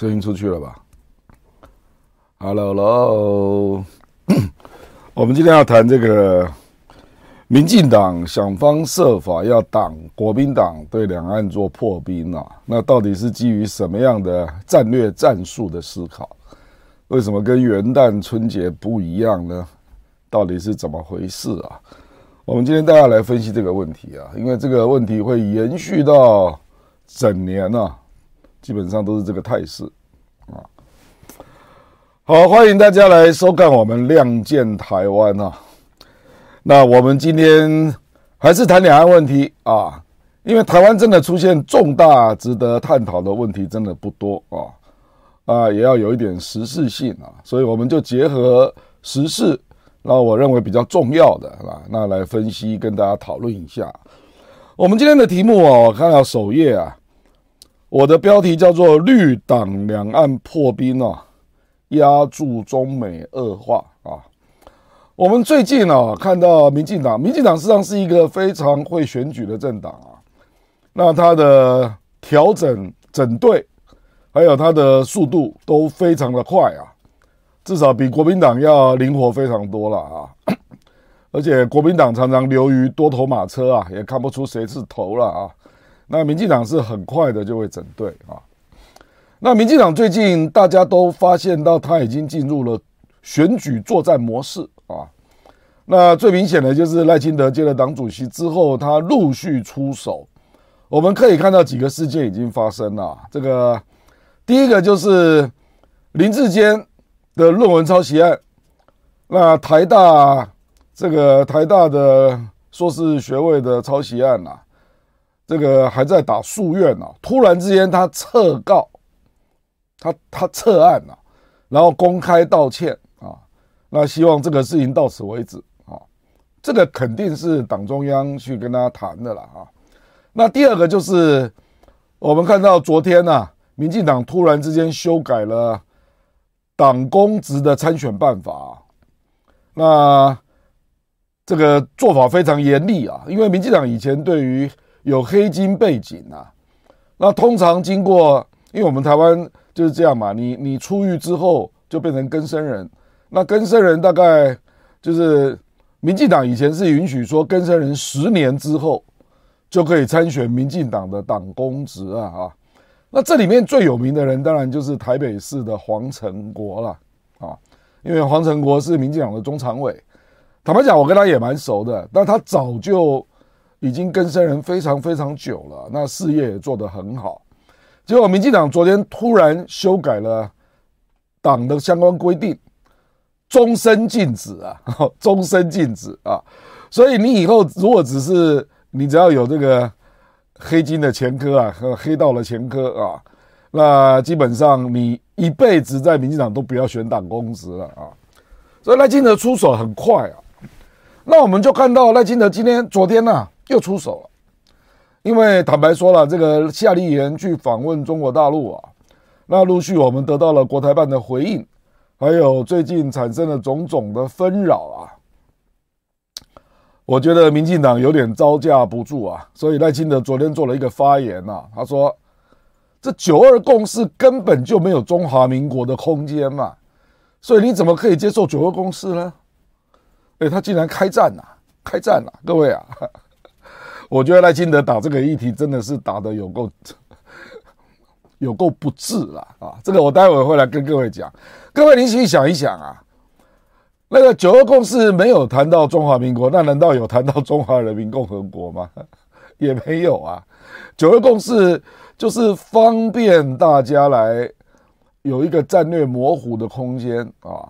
声音出去了吧？Hello，喽 我们今天要谈这个，民进党想方设法要挡国民党对两岸做破冰啊，那到底是基于什么样的战略战术的思考？为什么跟元旦春节不一样呢？到底是怎么回事啊？我们今天大家来分析这个问题啊，因为这个问题会延续到整年啊，基本上都是这个态势啊。好，欢迎大家来收看我们《亮剑台湾》啊。那我们今天还是谈两岸问题啊，因为台湾真的出现重大值得探讨的问题真的不多啊啊，也要有一点时事性啊，所以我们就结合时事。那我认为比较重要的啊，那来分析跟大家讨论一下。我们今天的题目啊，我看到首页啊，我的标题叫做“绿党两岸破冰啊，压住中美恶化啊”。我们最近啊，看到民进党，民进党实际上是一个非常会选举的政党啊。那它的调整整队，还有它的速度都非常的快啊。至少比国民党要灵活非常多了啊！而且国民党常常流于多头马车啊，也看不出谁是头了啊。那民进党是很快的就会整队啊。那民进党最近大家都发现到他已经进入了选举作战模式啊。那最明显的就是赖清德接了党主席之后，他陆续出手。我们可以看到几个事件已经发生了。这个第一个就是林志坚。的论文抄袭案，那台大这个台大的硕士学位的抄袭案呐，这个还在打诉愿呐，突然之间他撤告，他他撤案了，然后公开道歉啊，那希望这个事情到此为止啊，这个肯定是党中央去跟他谈的了啊。那第二个就是我们看到昨天呐，民进党突然之间修改了。党公职的参选办法，那这个做法非常严厉啊，因为民进党以前对于有黑金背景啊，那通常经过，因为我们台湾就是这样嘛，你你出狱之后就变成更生人，那更生人大概就是民进党以前是允许说更生人十年之后就可以参选民进党的党公职啊啊。那这里面最有名的人，当然就是台北市的黄成国了啊，因为黄成国是民进党的中常委。坦白讲，我跟他也蛮熟的，但他早就已经跟生人非常非常久了，那事业也做得很好。结果民进党昨天突然修改了党的相关规定，终身禁止啊，终身禁止啊。所以你以后如果只是你只要有这个。黑金的前科啊，和黑道的前科啊，那基本上你一辈子在民进党都不要选党公职了啊。所以赖清德出手很快啊。那我们就看到赖清德今天、昨天呢、啊、又出手了，因为坦白说了，这个夏立言去访问中国大陆啊，那陆续我们得到了国台办的回应，还有最近产生了种种的纷扰啊。我觉得民进党有点招架不住啊，所以赖清德昨天做了一个发言呐，他说：“这九二共识根本就没有中华民国的空间嘛，所以你怎么可以接受九二共识呢？”哎，他竟然开战了，开战了，各位啊！我觉得赖清德打这个议题真的是打得有够 有够不智了啊！这个我待会会来跟各位讲，各位你去想一想啊。那个九二共识没有谈到中华民国，那难道有谈到中华人民共和国吗？也没有啊。九二共识就是方便大家来有一个战略模糊的空间啊，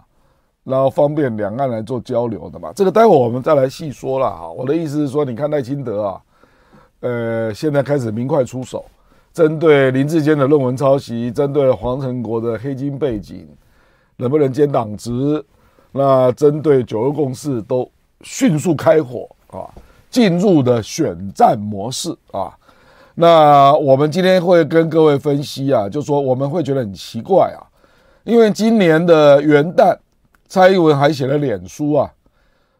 然后方便两岸来做交流的嘛。这个待会我们再来细说了哈。我的意思是说，你看赖清德啊，呃，现在开始明快出手，针对林志坚的论文抄袭，针对黄成国的黑金背景，能不能兼党职？那针对九二共识都迅速开火啊，进入的选战模式啊。那我们今天会跟各位分析啊，就说我们会觉得很奇怪啊，因为今年的元旦，蔡英文还写了脸书啊，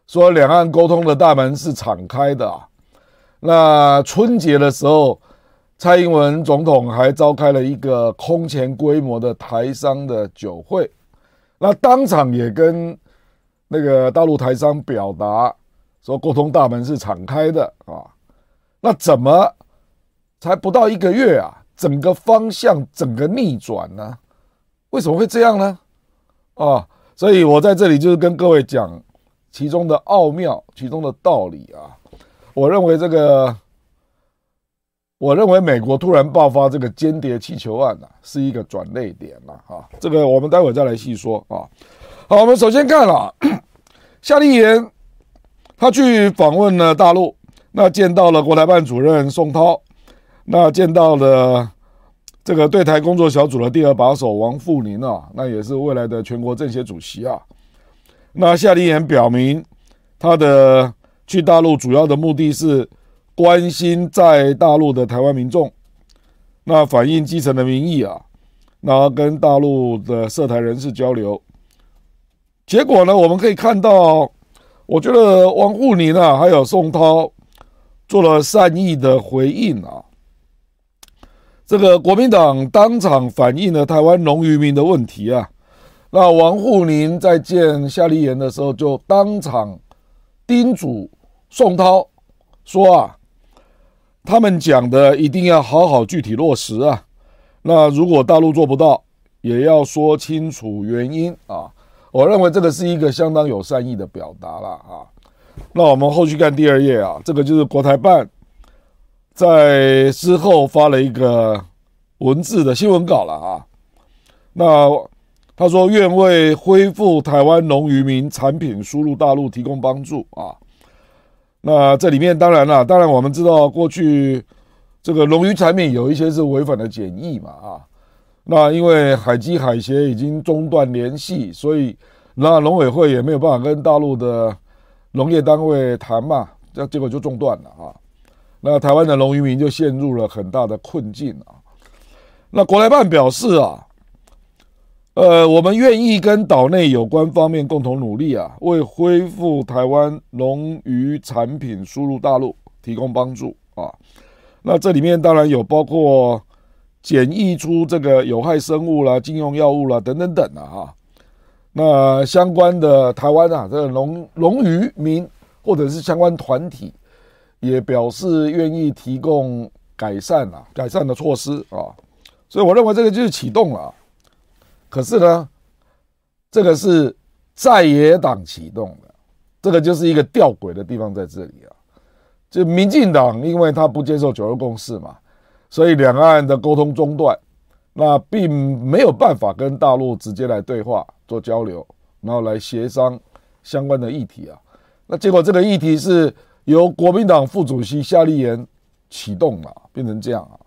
说两岸沟通的大门是敞开的啊。那春节的时候，蔡英文总统还召开了一个空前规模的台商的酒会，那当场也跟那个大陆台商表达说，沟通大门是敞开的啊。那怎么才不到一个月啊，整个方向整个逆转呢？为什么会这样呢？啊，所以我在这里就是跟各位讲其中的奥妙，其中的道理啊。我认为这个。我认为美国突然爆发这个间谍气球案啊，是一个转捩点了啊。这个我们待会再来细说啊。好，我们首先看了 夏立言，他去访问了大陆，那见到了国台办主任宋涛，那见到了这个对台工作小组的第二把手王沪宁啊，那也是未来的全国政协主席啊。那夏立言表明，他的去大陆主要的目的是。关心在大陆的台湾民众，那反映基层的民意啊，然后跟大陆的涉台人士交流，结果呢，我们可以看到，我觉得王沪宁啊，还有宋涛做了善意的回应啊。这个国民党当场反映了台湾农渔民的问题啊，那王沪宁在见夏立言的时候，就当场叮嘱宋涛说啊。他们讲的一定要好好具体落实啊！那如果大陆做不到，也要说清楚原因啊！我认为这个是一个相当有善意的表达了啊！那我们后续看第二页啊，这个就是国台办在之后发了一个文字的新闻稿了啊。那他说愿为恢复台湾农渔民产品输入大陆提供帮助啊。那这里面当然了，当然我们知道过去这个龙鱼产品有一些是违反了检疫嘛啊，那因为海基海协已经中断联系，所以那农委会也没有办法跟大陆的农业单位谈嘛，这结果就中断了啊。那台湾的龙渔民就陷入了很大的困境啊。那国台办表示啊。呃，我们愿意跟岛内有关方面共同努力啊，为恢复台湾龙鱼产品输入大陆提供帮助啊。那这里面当然有包括检疫出这个有害生物啦、禁用药物啦等等等的啊。那相关的台湾啊，这个龙龙渔民或者是相关团体也表示愿意提供改善啊、改善的措施啊。所以我认为这个就是启动了。可是呢，这个是在野党启动的，这个就是一个吊诡的地方在这里啊。就民进党，因为他不接受九二共识嘛，所以两岸的沟通中断，那并没有办法跟大陆直接来对话做交流，然后来协商相关的议题啊。那结果这个议题是由国民党副主席夏立言启动了，变成这样啊。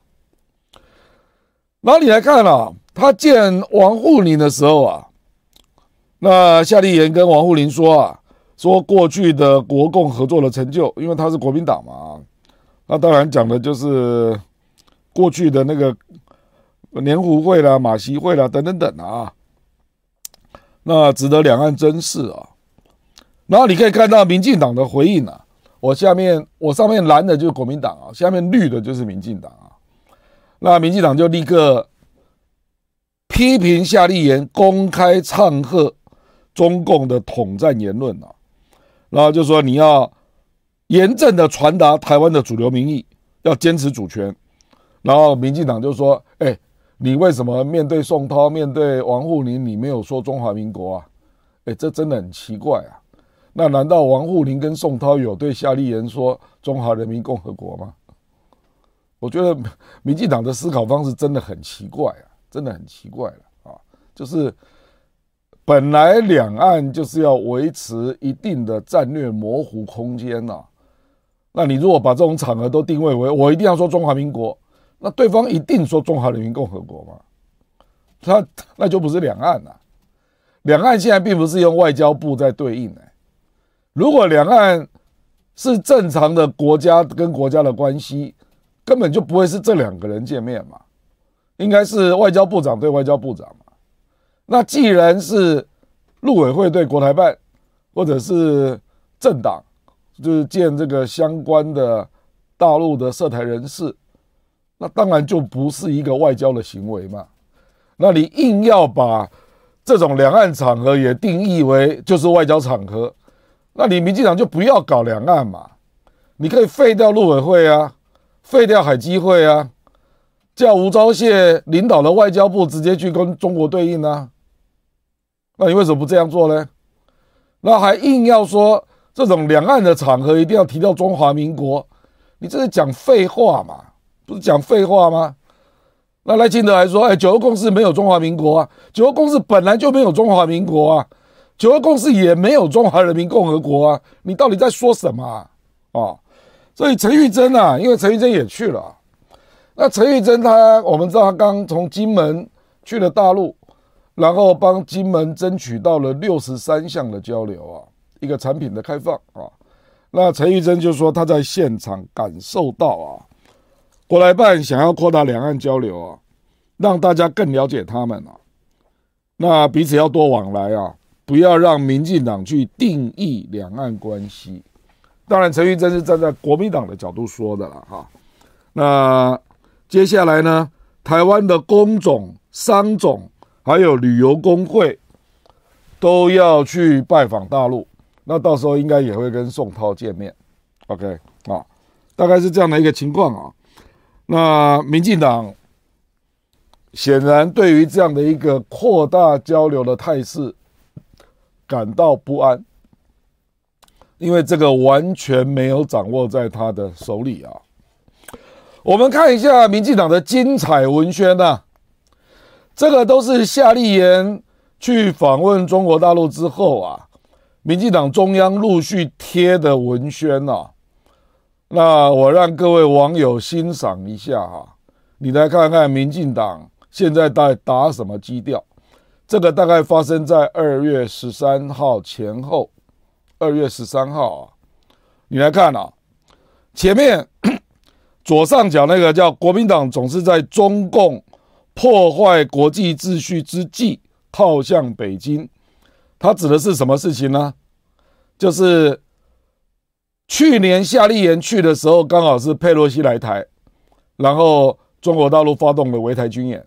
然后你来看啊。他见王沪宁的时候啊，那夏立言跟王沪宁说啊，说过去的国共合作的成就，因为他是国民党嘛，那当然讲的就是过去的那个黏糊会啦、马习会啦等等等啊，那值得两岸珍视啊。然后你可以看到民进党的回应啊，我下面我上面蓝的就是国民党啊，下面绿的就是民进党啊，那民进党就立刻。批评夏立言公开唱和中共的统战言论啊，然后就说你要严正的传达台湾的主流民意，要坚持主权。然后民进党就说：“哎，你为什么面对宋涛、面对王沪宁，你没有说中华民国啊？哎，这真的很奇怪啊！那难道王沪宁跟宋涛有对夏立言说中华人民共和国吗？我觉得民进党的思考方式真的很奇怪啊。”真的很奇怪了啊！就是本来两岸就是要维持一定的战略模糊空间呐。那你如果把这种场合都定位为我一定要说中华民国，那对方一定说中华人民共和国吗？他那就不是两岸了。两岸现在并不是用外交部在对应的。如果两岸是正常的国家跟国家的关系，根本就不会是这两个人见面嘛。应该是外交部长对外交部长嘛？那既然是陆委会对国台办，或者是政党，就是见这个相关的大陆的涉台人士，那当然就不是一个外交的行为嘛。那你硬要把这种两岸场合也定义为就是外交场合，那你民进党就不要搞两岸嘛，你可以废掉陆委会啊，废掉海基会啊，叫吴钊燮领导的外交部直接去跟中国对应啊。那你为什么不这样做呢？那还硬要说这种两岸的场合一定要提到中华民国，你这是讲废话嘛？不是讲废话吗？那赖清德还说：“哎，九二共识没有中华民国啊，九二共识本来就没有中华民国啊，九二共识也没有中华人民共和国啊，你到底在说什么啊？”哦，所以陈玉珍啊，因为陈玉珍也去了，那陈玉珍他，我们知道他刚从金门去了大陆。然后帮金门争取到了六十三项的交流啊，一个产品的开放啊。那陈玉珍就说他在现场感受到啊，国台办想要扩大两岸交流啊，让大家更了解他们啊。那彼此要多往来啊，不要让民进党去定义两岸关系。当然，陈玉珍是站在国民党的角度说的了哈。那接下来呢，台湾的工总、商总。还有旅游工会都要去拜访大陆，那到时候应该也会跟宋涛见面，OK 啊，大概是这样的一个情况啊。那民进党显然对于这样的一个扩大交流的态势感到不安，因为这个完全没有掌握在他的手里啊。我们看一下民进党的精彩文宣呐。这个都是夏立言去访问中国大陆之后啊，民进党中央陆续贴的文宣啊。那我让各位网友欣赏一下哈，你来看看民进党现在在打什么基调。这个大概发生在二月十三号前后，二月十三号啊，你来看啊，前面左上角那个叫国民党总是在中共。破坏国际秩序之际，靠向北京，他指的是什么事情呢？就是去年夏立言去的时候，刚好是佩洛西来台，然后中国大陆发动了围台军演。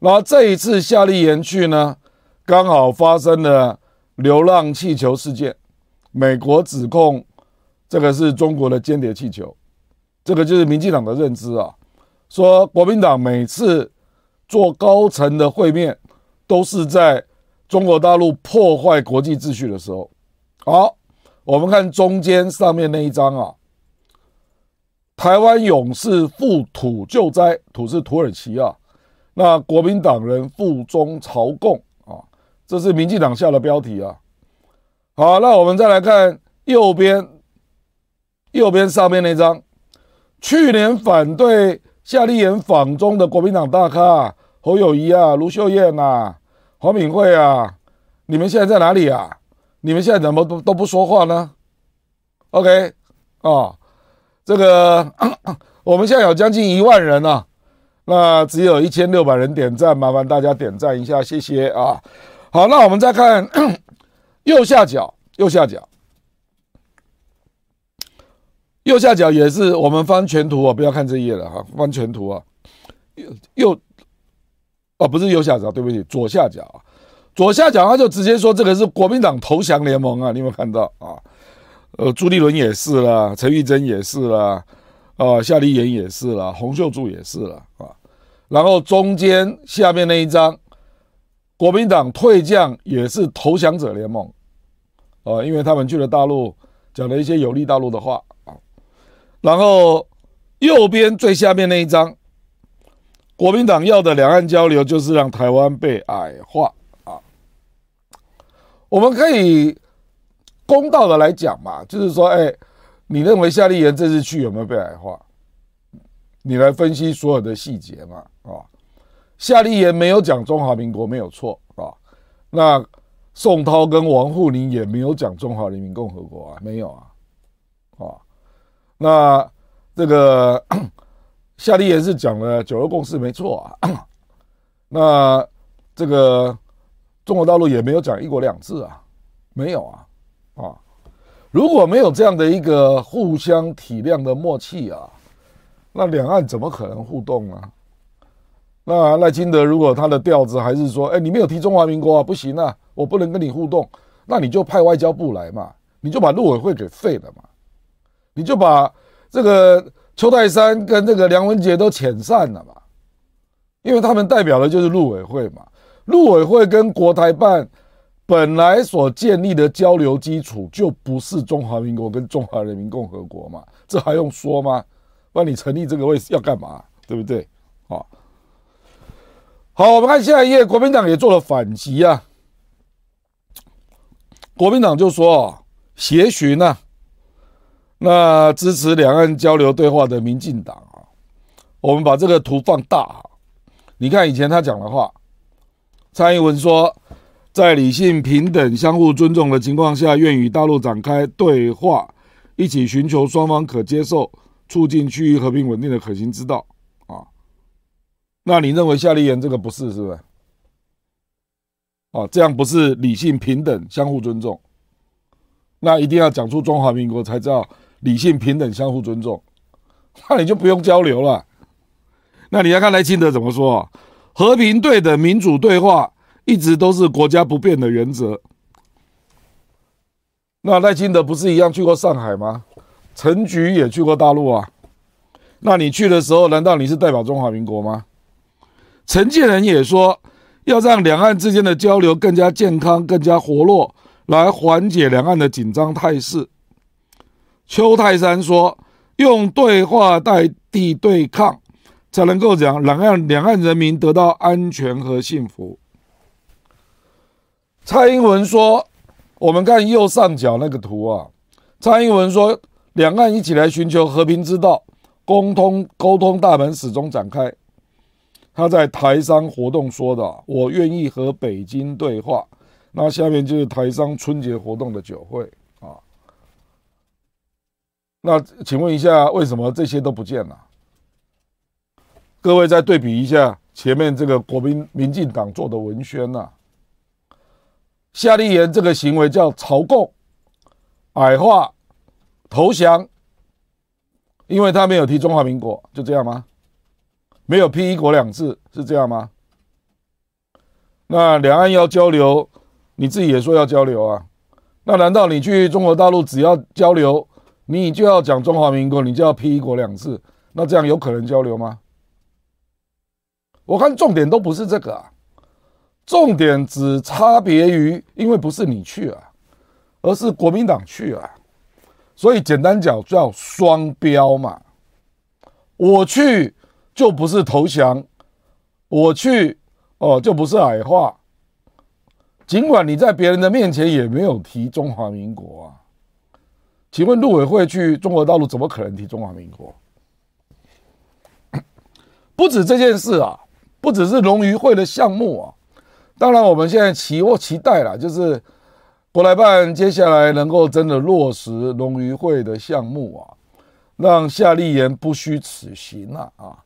然后这一次夏立言去呢，刚好发生了流浪气球事件，美国指控这个是中国的间谍气球，这个就是民进党的认知啊，说国民党每次。做高层的会面，都是在中国大陆破坏国际秩序的时候。好，我们看中间上面那一张啊，台湾勇士赴土救灾，土是土耳其啊。那国民党人赴中朝贡啊，这是民进党下的标题啊。好，那我们再来看右边，右边上面那张，去年反对夏立言访中的国民党大咖。侯友谊啊，卢秀燕呐，黄敏惠啊，你们现在在哪里啊？你们现在怎么都都不说话呢？OK，啊，这个 我们现在有将近一万人啊，那只有一千六百人点赞，麻烦大家点赞一下，谢谢啊。好，那我们再看 右下角，右下角，右下角也是我们翻全图啊，不要看这页了哈，翻全图啊，右右。哦，不是右下角，对不起，左下角啊，左下角他就直接说这个是国民党投降联盟啊，你有没有看到啊？呃，朱立伦也是啦，陈玉珍也是啦，啊，夏立言也是啦，洪秀柱也是啦啊。然后中间下面那一张，国民党退将也是投降者联盟，啊，因为他们去了大陆，讲了一些有利大陆的话。然后右边最下面那一张。国民党要的两岸交流，就是让台湾被矮化啊！我们可以公道的来讲嘛，就是说，哎，你认为夏立言这次去有没有被矮化？你来分析所有的细节嘛，啊？夏立言没有讲中华民国没有错啊，那宋涛跟王沪宁也没有讲中华人民共和国啊，没有啊，那这个。夏立言是讲了九二共识没错啊，那这个中国大陆也没有讲一国两制啊，没有啊，啊，如果没有这样的一个互相体谅的默契啊，那两岸怎么可能互动呢？那赖清德如果他的调子还是说，哎，你没有提中华民国啊，不行啊，我不能跟你互动，那你就派外交部来嘛，你就把陆委会给废了嘛，你就把这个邱泰山跟这个梁文杰都遣散了嘛，因为他们代表的就是陆委会嘛，陆委会跟国台办本来所建立的交流基础就不是中华民国跟中华人民共和国嘛，这还用说吗？那你成立这个位要干嘛？对不对？好，好，我们看下一页，国民党也做了反击啊。国民党就说协寻啊，那支持两岸交流对话的民进党啊，我们把这个图放大啊，你看以前他讲的话，蔡英文说，在理性、平等、相互尊重的情况下，愿与大陆展开对话，一起寻求双方可接受。促进区域和平稳定的可行之道啊，那你认为夏立言这个不是是不是？啊，这样不是理性、平等、相互尊重，那一定要讲出中华民国才知道理性、平等、相互尊重，那你就不用交流了。那你要看赖清德怎么说？和平、对等、民主对话一直都是国家不变的原则。那赖清德不是一样去过上海吗？陈菊也去过大陆啊，那你去的时候，难道你是代表中华民国吗？陈建仁也说，要让两岸之间的交流更加健康、更加活络，来缓解两岸的紧张态势。邱泰山说，用对话代替对抗，才能够讲两岸两岸人民得到安全和幸福。蔡英文说，我们看右上角那个图啊，蔡英文说。两岸一起来寻求和平之道，沟通沟通大门始终展开。他在台商活动说的：“我愿意和北京对话。”那下面就是台商春节活动的酒会。那请问一下，为什么这些都不见了？各位再对比一下前面这个国民民进党做的文宣呐，夏立言这个行为叫朝贡矮化。投降，因为他没有提中华民国，就这样吗？没有批一国两制，是这样吗？那两岸要交流，你自己也说要交流啊。那难道你去中国大陆只要交流，你就要讲中华民国，你就要批一国两制？那这样有可能交流吗？我看重点都不是这个啊，重点只差别于，因为不是你去啊，而是国民党去啊。所以简单讲叫双标嘛，我去就不是投降，我去哦就不是矮化。尽管你在别人的面前也没有提中华民国啊，请问陆委会去中国大陆怎么可能提中华民国？不止这件事啊，不只是龙渔会的项目啊，当然我们现在期或期待了，就是。国台办接下来能够真的落实龙渔会的项目啊，让夏立言不虚此行啊啊！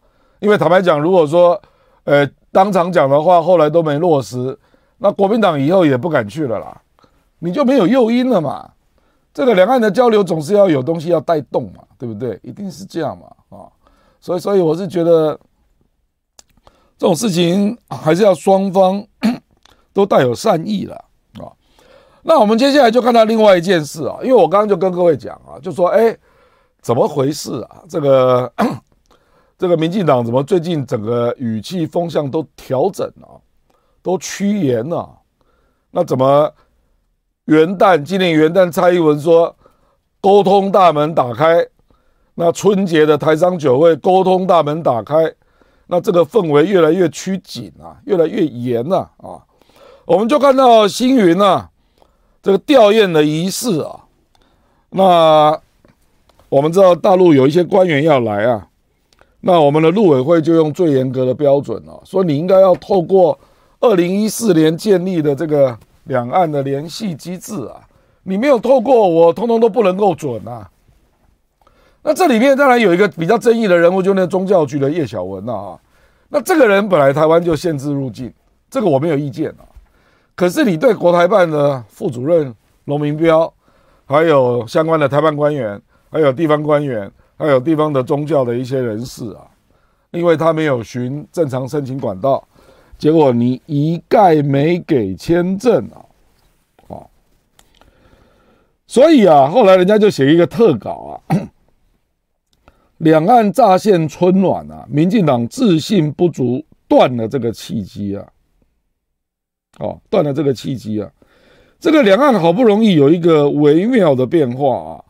因为坦白讲，如果说呃当场讲的话，后来都没落实，那国民党以后也不敢去了啦，你就没有诱因了嘛。这个两岸的交流总是要有东西要带动嘛，对不对？一定是这样嘛啊！所以，所以我是觉得这种事情还是要双方 都带有善意了啊。那我们接下来就看到另外一件事啊，因为我刚刚就跟各位讲啊，就说哎，怎么回事啊？这个 这个民进党怎么最近整个语气风向都调整了，都趋严了？那怎么元旦今年元旦蔡英文说沟通大门打开，那春节的台商酒会沟通大门打开，那这个氛围越来越趋紧啊，越来越严了啊！我们就看到星云啊。这个吊唁的仪式啊，那我们知道大陆有一些官员要来啊，那我们的陆委会就用最严格的标准啊，说你应该要透过二零一四年建立的这个两岸的联系机制啊，你没有透过，我通通都不能够准啊。那这里面当然有一个比较争议的人物，就那宗教局的叶小文啊，那这个人本来台湾就限制入境，这个我没有意见啊。可是你对国台办的副主任龙明标，还有相关的台办官员，还有地方官员，还有地方的宗教的一些人士啊，因为他没有循正常申请管道，结果你一概没给签证啊，啊，所以啊，后来人家就写一个特稿啊，两岸乍现春暖啊，民进党自信不足，断了这个契机啊，哦，断了这个契机啊，这个两岸好不容易有一个微妙的变化啊，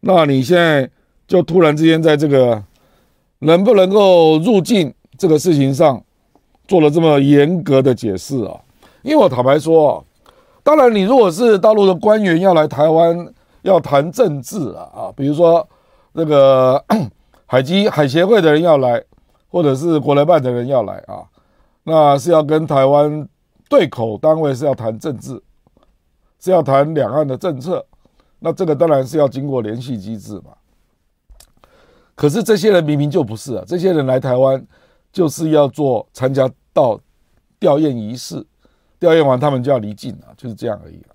那你现在。就突然之间，在这个能不能够入境这个事情上，做了这么严格的解释啊？因为我坦白说，当然你如果是大陆的官员要来台湾要谈政治啊啊，比如说那个 海基海协会的人要来，或者是国台办的人要来啊，那是要跟台湾对口单位是要谈政治，是要谈两岸的政策，那这个当然是要经过联系机制嘛。可是这些人明明就不是啊！这些人来台湾就是要做参加到吊唁仪式，吊唁完他们就要离境啊，就是这样而已啊。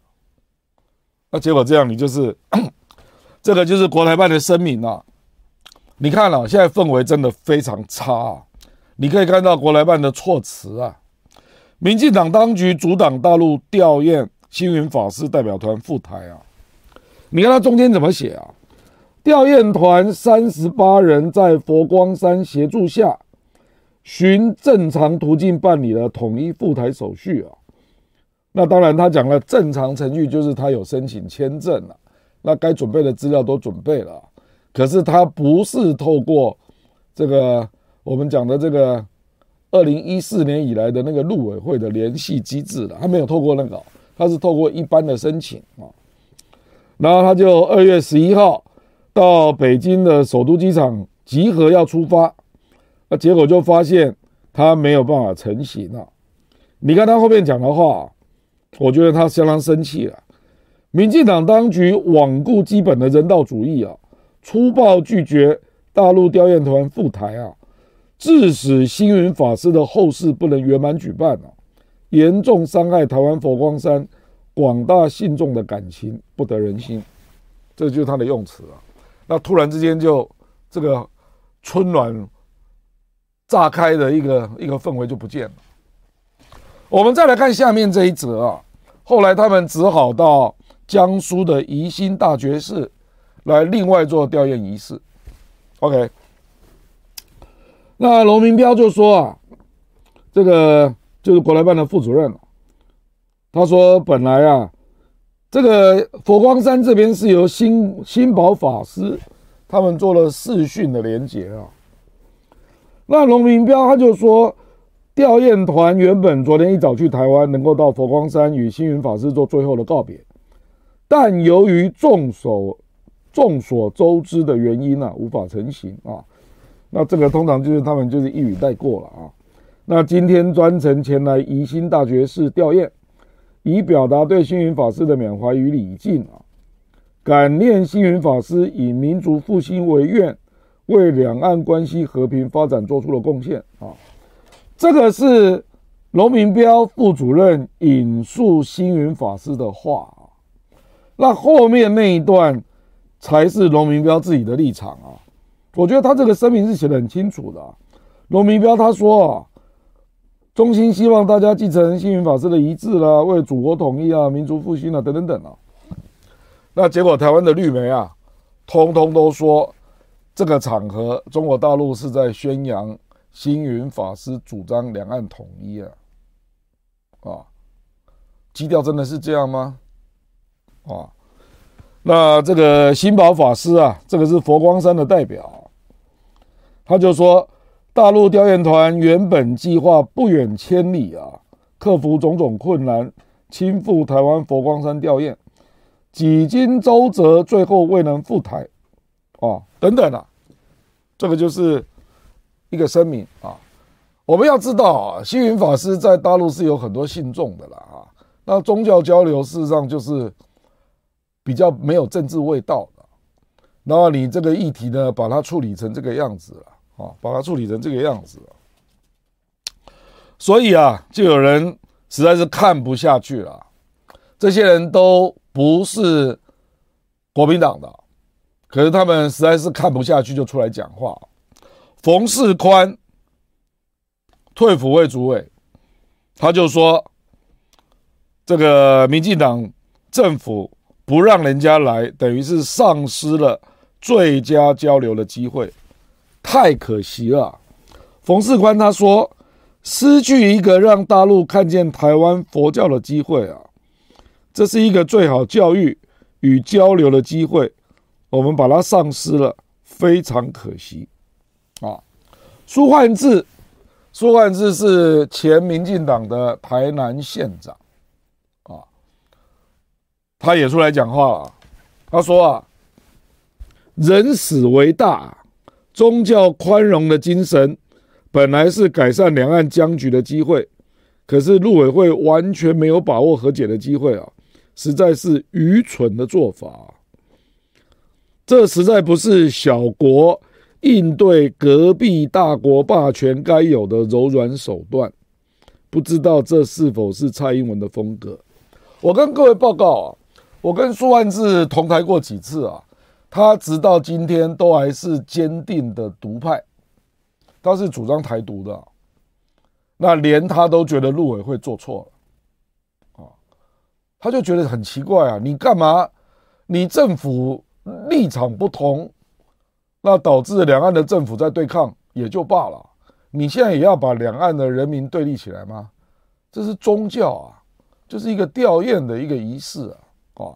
那结果这样，你就是 这个就是国台办的声明啊。你看了，现在氛围真的非常差啊！你可以看到国台办的措辞啊，民进党当局阻挡大陆吊唁星云法师代表团赴台啊。你看他中间怎么写啊？吊唁团三十八人在佛光山协助下，循正常途径办理了统一赴台手续啊。那当然，他讲了正常程序，就是他有申请签证了，那该准备的资料都准备了。可是他不是透过这个我们讲的这个二零一四年以来的那个陆委会的联系机制了，他没有透过那个，他是透过一般的申请啊。然后他就二月十一号。到北京的首都机场集合要出发，结果就发现他没有办法成行了。你看他后面讲的话，我觉得他相当生气了。民进党当局罔顾基本的人道主义啊，粗暴拒绝大陆吊唁团赴台啊，致使星云法师的后事不能圆满举办啊，严重伤害台湾佛光山广大信众的感情，不得人心。这就是他的用词啊。那突然之间就这个春暖炸开的一个一个氛围就不见了。我们再来看下面这一则啊，后来他们只好到江苏的宜兴大觉寺来另外做吊唁仪式。OK，那罗明标就说啊，这个就是国台办的副主任，他说本来啊。这个佛光山这边是由心心保法师他们做了视讯的连结啊。那龙明标他就说，吊唁团原本昨天一早去台湾，能够到佛光山与星云法师做最后的告别，但由于众所众所周知的原因啊，无法成行啊。那这个通常就是他们就是一语带过了啊。那今天专程前来宜兴大学寺吊唁。以表达对星云法师的缅怀与礼敬啊，感念星云法师以民族复兴为愿，为两岸关系和平发展做出了贡献啊。这个是龙明标副主任引述星云法师的话啊，那后面那一段才是龙明标自己的立场啊。我觉得他这个声明是写得很清楚的啊。龙明标他说啊。衷心希望大家继承星云法师的遗志啦，为祖国统一啊、民族复兴啊等等等啊。那结果台湾的绿媒啊，通通都说这个场合中国大陆是在宣扬星云法师主张两岸统一啊，啊，基调真的是这样吗？啊，那这个心保法师啊，这个是佛光山的代表，他就说。大陆吊唁团原本计划不远千里啊，克服种种困难，亲赴台湾佛光山吊唁，几经周折，最后未能赴台，啊，等等啊，这个就是一个声明啊。我们要知道啊，星云法师在大陆是有很多信众的啦啊，那宗教交流事实上就是比较没有政治味道的，然后你这个议题呢，把它处理成这个样子了。啊，把它处理成这个样子，所以啊，就有人实在是看不下去了。这些人都不是国民党的，可是他们实在是看不下去，就出来讲话。冯世宽退辅会主委，他就说：“这个民进党政府不让人家来，等于是丧失了最佳交流的机会，太可惜了。”冯世宽他说：“失去一个让大陆看见台湾佛教的机会啊，这是一个最好教育与交流的机会。”我们把它丧失了，非常可惜，啊！苏焕智，苏焕智是前民进党的台南县长，啊，他也出来讲话了。他说啊，人死为大，宗教宽容的精神本来是改善两岸僵局的机会，可是陆委会完全没有把握和解的机会啊，实在是愚蠢的做法。这实在不是小国应对隔壁大国霸权该有的柔软手段，不知道这是否是蔡英文的风格？我跟各位报告啊，我跟苏万志同台过几次啊，他直到今天都还是坚定的独派，他是主张台独的，那连他都觉得陆委会做错了啊，他就觉得很奇怪啊，你干嘛？你政府？立场不同，那导致两岸的政府在对抗也就罢了。你现在也要把两岸的人民对立起来吗？这是宗教啊，就是一个吊唁的一个仪式啊，啊，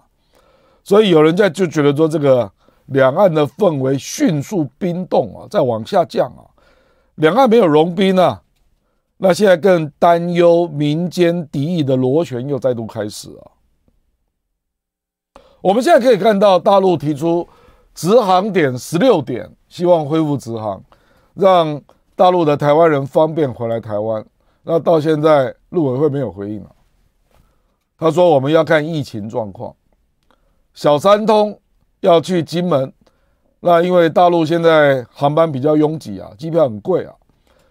所以有人在就觉得说，这个两岸的氛围迅速冰冻啊，在往下降啊，两岸没有融冰啊，那现在更担忧民间敌意的螺旋又再度开始啊。我们现在可以看到，大陆提出直航点十六点，希望恢复直航，让大陆的台湾人方便回来台湾。那到现在，陆委会没有回应了。他说我们要看疫情状况。小三通要去金门，那因为大陆现在航班比较拥挤啊，机票很贵啊，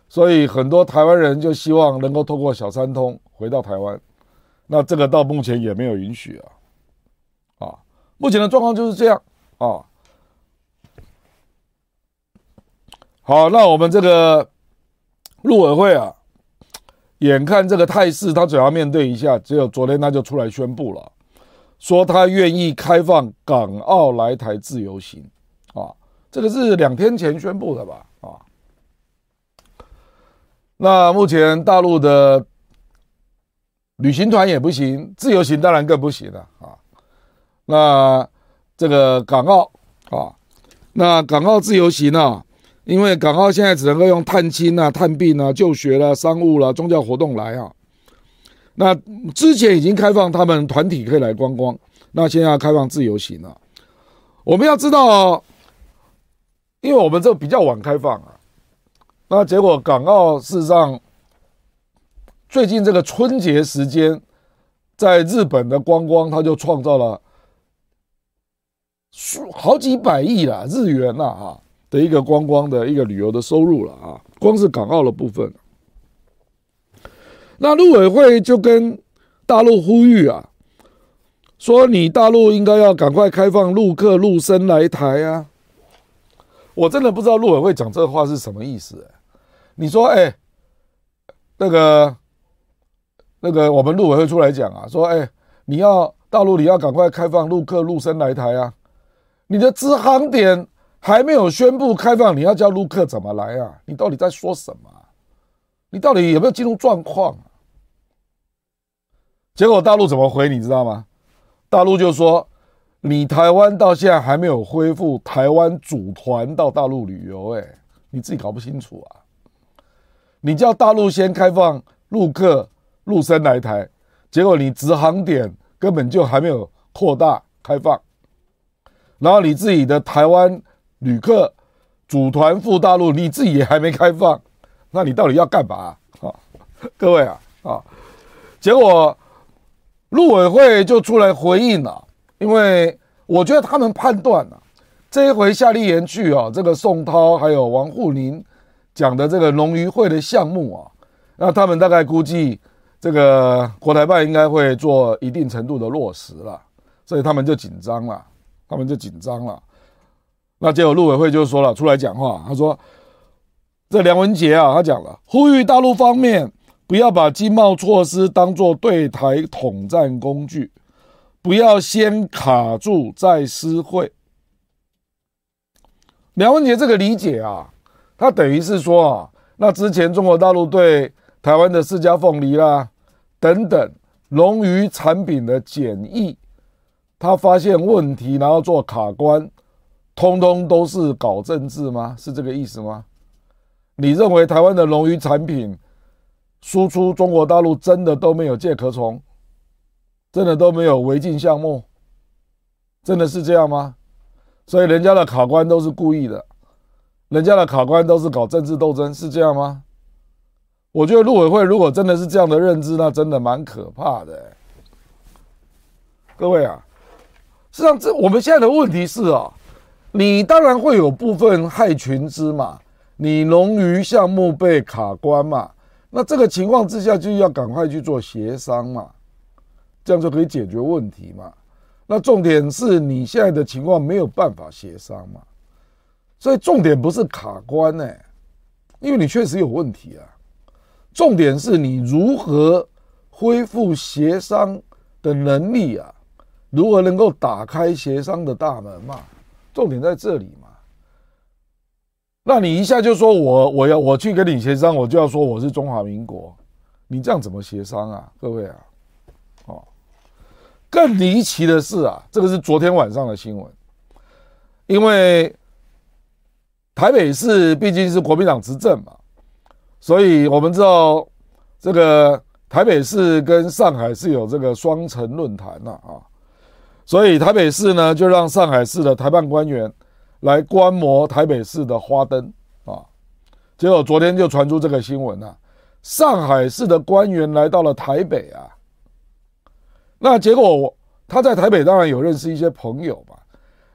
所以很多台湾人就希望能够透过小三通回到台湾。那这个到目前也没有允许啊。目前的状况就是这样啊。好，那我们这个陆委会啊，眼看这个态势，他总要面对一下。只有昨天他就出来宣布了，说他愿意开放港澳来台自由行啊。这个是两天前宣布的吧？啊。那目前大陆的旅行团也不行，自由行当然更不行了啊。那这个港澳啊，那港澳自由行啊，因为港澳现在只能够用探亲啊、探病啊、就学啦、商务啦、宗教活动来啊。那之前已经开放他们团体可以来观光，那现在要开放自由行了。我们要知道，因为我们这比较晚开放啊，那结果港澳事实上最近这个春节时间，在日本的观光，它就创造了。数好几百亿了日元呐啊的一个观光的一个旅游的收入了啊，光是港澳的部分。那陆委会就跟大陆呼吁啊，说你大陆应该要赶快开放陆客陆生来台啊。我真的不知道陆委会讲这话是什么意思。你说哎，那个那个我们陆委会出来讲啊，说哎，你要大陆你要赶快开放陆客陆生来台啊。你的直航点还没有宣布开放，你要叫陆客怎么来啊？你到底在说什么？你到底有没有进入状况？结果大陆怎么回？你知道吗？大陆就说，你台湾到现在还没有恢复台湾组团到大陆旅游，哎，你自己搞不清楚啊？你叫大陆先开放陆客陆生来台，结果你直航点根本就还没有扩大开放。然后你自己的台湾旅客组团赴大陆，你自己也还没开放，那你到底要干嘛啊？各位啊啊！结果陆委会就出来回应了，因为我觉得他们判断了这一回夏立言去啊，这个宋涛还有王沪宁讲的这个龙鱼会的项目啊，那他们大概估计这个国台办应该会做一定程度的落实了，所以他们就紧张了。他们就紧张了，那结果陆委会就说了，出来讲话，他说：“这梁文杰啊，他讲了，呼吁大陆方面不要把经贸措施当作对台统战工具，不要先卡住再施惠。”梁文杰这个理解啊，他等于是说啊，那之前中国大陆对台湾的释迦凤梨啦等等龙鱼产品的检疫，他发现问题，然后做卡关。通通都是搞政治吗？是这个意思吗？你认为台湾的龙鱼产品输出中国大陆真的都没有介壳虫，真的都没有违禁项目，真的是这样吗？所以人家的卡关都是故意的，人家的卡关都是搞政治斗争，是这样吗？我觉得陆委会如果真的是这样的认知，那真的蛮可怕的、各位啊，实际上这我们现在的问题是啊。你当然会有部分害群之马，你龙鱼项目被卡关嘛？那这个情况之下就要赶快去做协商嘛，这样就可以解决问题嘛。那重点是你现在的情况没有办法协商嘛，所以重点不是卡关呢、因为你确实有问题啊。重点是你如何恢复协商的能力啊，如何能够打开协商的大门嘛？重点在这里嘛？那你一下就说我我要我去跟你协商，我就要说我是中华民国，你这样怎么协商啊？各位啊，哦，更离奇的是啊，这个是昨天晚上的新闻，因为台北市毕竟是国民党执政嘛，所以我们知道这个台北市跟上海是有这个双城论坛呐啊。所以台北市呢，就让上海市的台办官员来观摩台北市的花灯啊。结果昨天就传出这个新闻啊，上海市的官员来到了台北啊。那结果他在台北当然有认识一些朋友吧。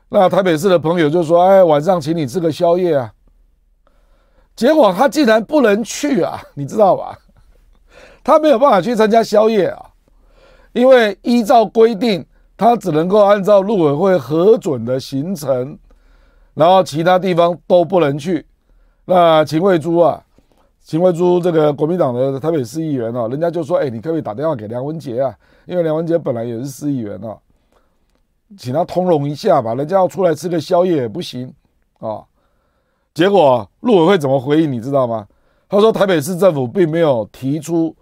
那台北市的朋友就说：“哎，晚上请你吃个宵夜啊。”结果他竟然不能去啊，你知道吧？他没有办法去参加宵夜啊，因为依照规定。他只能够按照陆委会核准的行程，然后其他地方都不能去。那秦慧珠啊，秦慧珠这个国民党的台北市议员啊，人家就说：“哎，你可不可以打电话给梁文杰啊？因为梁文杰本来也是市议员啊，请他通融一下吧。人家要出来吃个宵夜也不行啊。”结果陆委会怎么回应？你知道吗？他说台北市政府并没有提出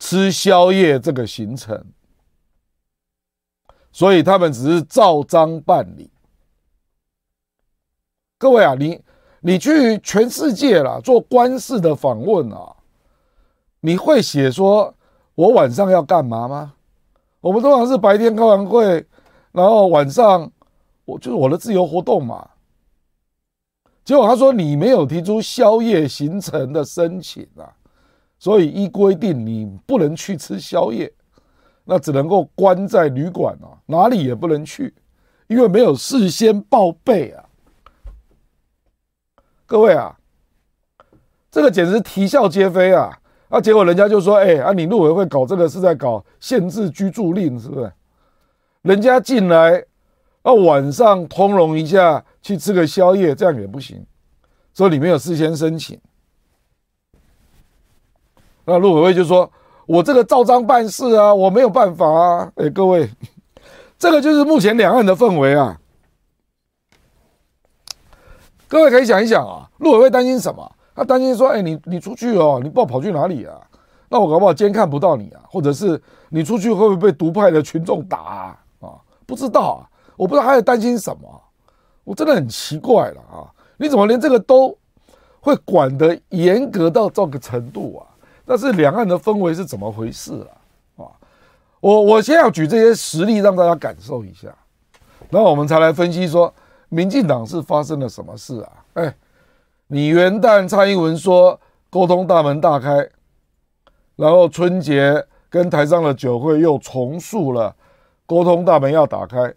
吃宵夜这个行程。所以他们只是照章办理。各位啊，你你去全世界啦，做官事的访问啊，你会写说我晚上要干嘛吗？我们通常是白天开完会，然后晚上我就是我的自由活动嘛。结果他说你没有提出宵夜行程的申请啊，所以依规定你不能去吃宵夜。那只能够关在旅馆啊，哪里也不能去，因为没有事先报备啊。各位啊，这个简直啼笑皆非啊！啊，结果人家就说：“哎，啊，你陆委会搞这个是在搞限制居住令，是不是？人家进来，啊，晚上通融一下去吃个宵夜，这样也不行，所以你没有事先申请。”那陆委会就说。我这个照章办事啊，我没有办法啊！哎，各位，这个就是目前两岸的氛围啊。各位可以想一想啊，陆委会担心什么？他担心说，哎，你你出去哦，你不知道跑去哪里啊？那我搞不好监看不到你啊，或者是你出去会不会被独派的群众打啊？啊，不知道啊，我不知道他在担心什么，我真的很奇怪了啊！你怎么连这个都会管得严格到这个程度啊？但是两岸的氛围是怎么回事啊？啊，我我先要举这些实例让大家感受一下，然后我们才来分析说，民进党是发生了什么事啊？哎，你元旦蔡英文说沟通大门大开，然后春节跟台上的酒会又重塑了沟通大门要打开，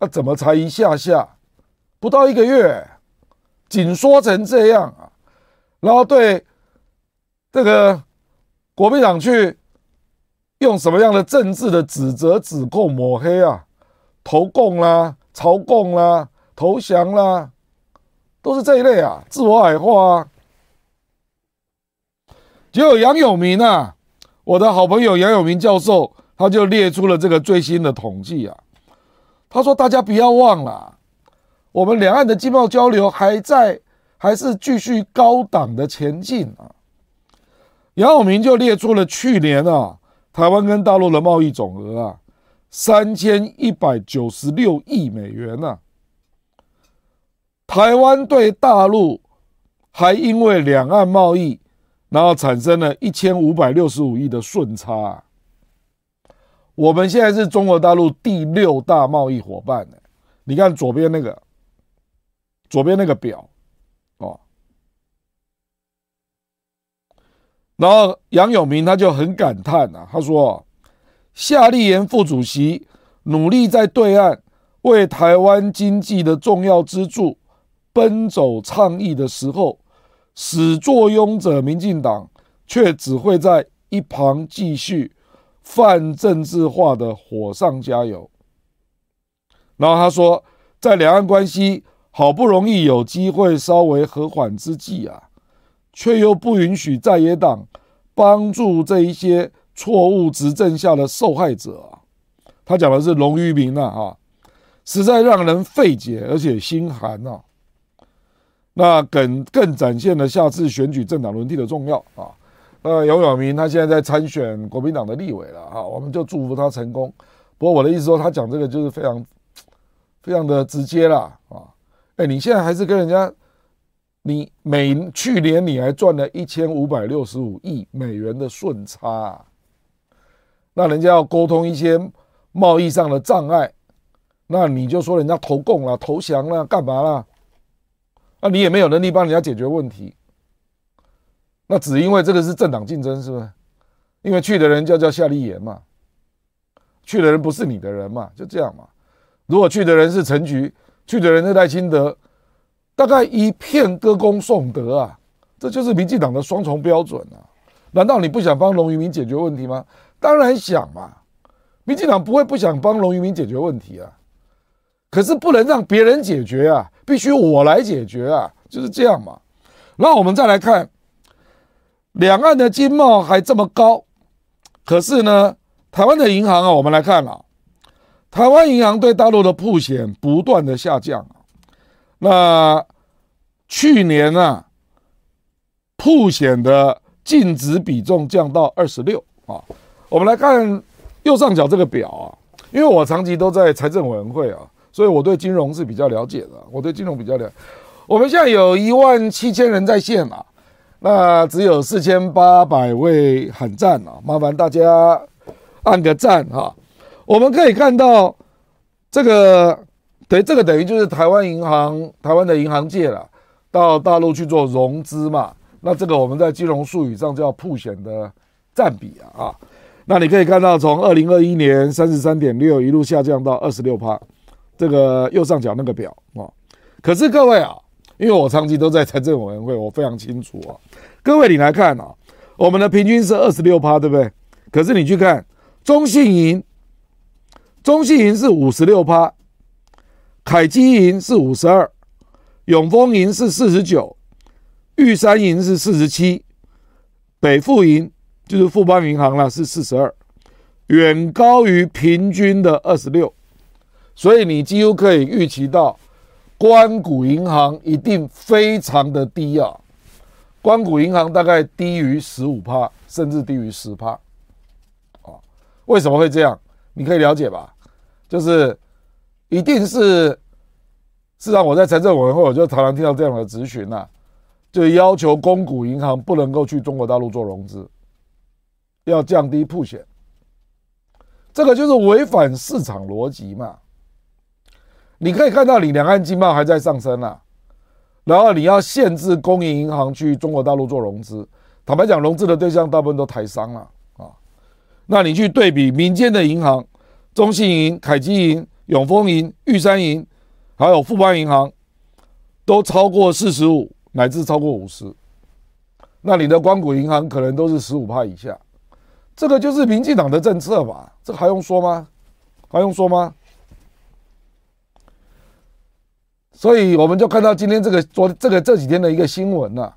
那怎么才一下下不到一个月，紧缩成这样啊？然后对这个。国民党去用什么样的政治的指责、指控、抹黑啊？投共啦、朝共啦、投降啦，都是这一类啊，自我矮化啊。结果杨永明啊，我的好朋友杨永明教授，他就列出了这个最新的统计啊。他说：“大家不要忘了，我们两岸的经贸交流还在，还是继续高档的前进啊。”杨永明就列出了去年啊，台湾跟大陆的贸易总额啊，三千一百九十六亿美元呢、啊。台湾对大陆还因为两岸贸易，然后产生了一千五百六十五亿的顺差、啊。我们现在是中国大陆第六大贸易伙伴呢。你看左边那个，左边那个表，哦。然后杨永明他就很感叹啊，他说：“夏立言副主席努力在对岸为台湾经济的重要支柱奔走倡议的时候，始作俑者民进党却只会在一旁继续泛政治化的火上加油。”然后他说：“在两岸关系好不容易有机会稍微和缓之际啊。”却又不允许在野党帮助这一些错误执政下的受害者啊，他讲的是龙于明呐啊，实在让人费解而且心寒呐。那更更展现了下次选举政党轮替的重要啊。呃，杨永明他现在在参选国民党的立委了啊，我们就祝福他成功。不过我的意思说，他讲这个就是非常非常的直接啦啊。哎，你现在还是跟人家。你每去年你还赚了一千五百六十五亿美元的顺差，那人家要沟通一些贸易上的障碍，那你就说人家投共了、投降了、干嘛了？那你也没有能力帮人家解决问题，那只因为这个是政党竞争，是不是？因为去的人叫叫夏立言嘛，去的人不是你的人嘛，就这样嘛。如果去的人是陈菊，去的人是赖清德。大概一片歌功颂德啊，这就是民进党的双重标准啊！难道你不想帮龙渔民解决问题吗？当然想嘛！民进党不会不想帮龙渔民解决问题啊，可是不能让别人解决啊，必须我来解决啊，就是这样嘛。那我们再来看，两岸的经贸还这么高，可是呢，台湾的银行啊，我们来看啊，台湾银行对大陆的曝险不断的下降。那去年啊，普险的净值比重降到二十六啊。我们来看右上角这个表啊，因为我长期都在财政委员会啊，所以我对金融是比较了解的。我对金融比较了。我们现在有一万七千人在线啊，那只有四千八百位喊赞啊，麻烦大家按个赞哈。我们可以看到这个。对，这个等于就是台湾银行、台湾的银行界了，到大陆去做融资嘛。那这个我们在金融术语上叫曝险的占比啊啊。那你可以看到，从二零二一年三十三点六一路下降到二十六趴，这个右上角那个表啊。可是各位啊，因为我长期都在财政委员会，我非常清楚啊。各位你来看啊，我们的平均是二十六趴，对不对？可是你去看中信银，中信银是五十六趴。凯基银是五十二，永丰银是四十九，玉山银是四十七，北富银就是富邦银行了，是四十二，远高于平均的二十六，所以你几乎可以预期到，关谷银行一定非常的低啊，关谷银行大概低于十五趴，甚至低于十趴，啊，为什么会这样？你可以了解吧，就是。一定是，事实上我在财政委员会，我就常常听到这样的质询呐，就要求公股银行不能够去中国大陆做融资，要降低曝险，这个就是违反市场逻辑嘛。你可以看到，你两岸经贸还在上升啊，然后你要限制公营银行去中国大陆做融资，坦白讲，融资的对象大部分都台商了啊。那你去对比民间的银行，中信银、凯基银。永丰银、玉山银，还有富邦银行，都超过四十五，乃至超过五十。那你的光谷银行可能都是十五趴以下，这个就是民进党的政策吧？这还用说吗？还用说吗？所以我们就看到今天这个昨这个这几天的一个新闻呐，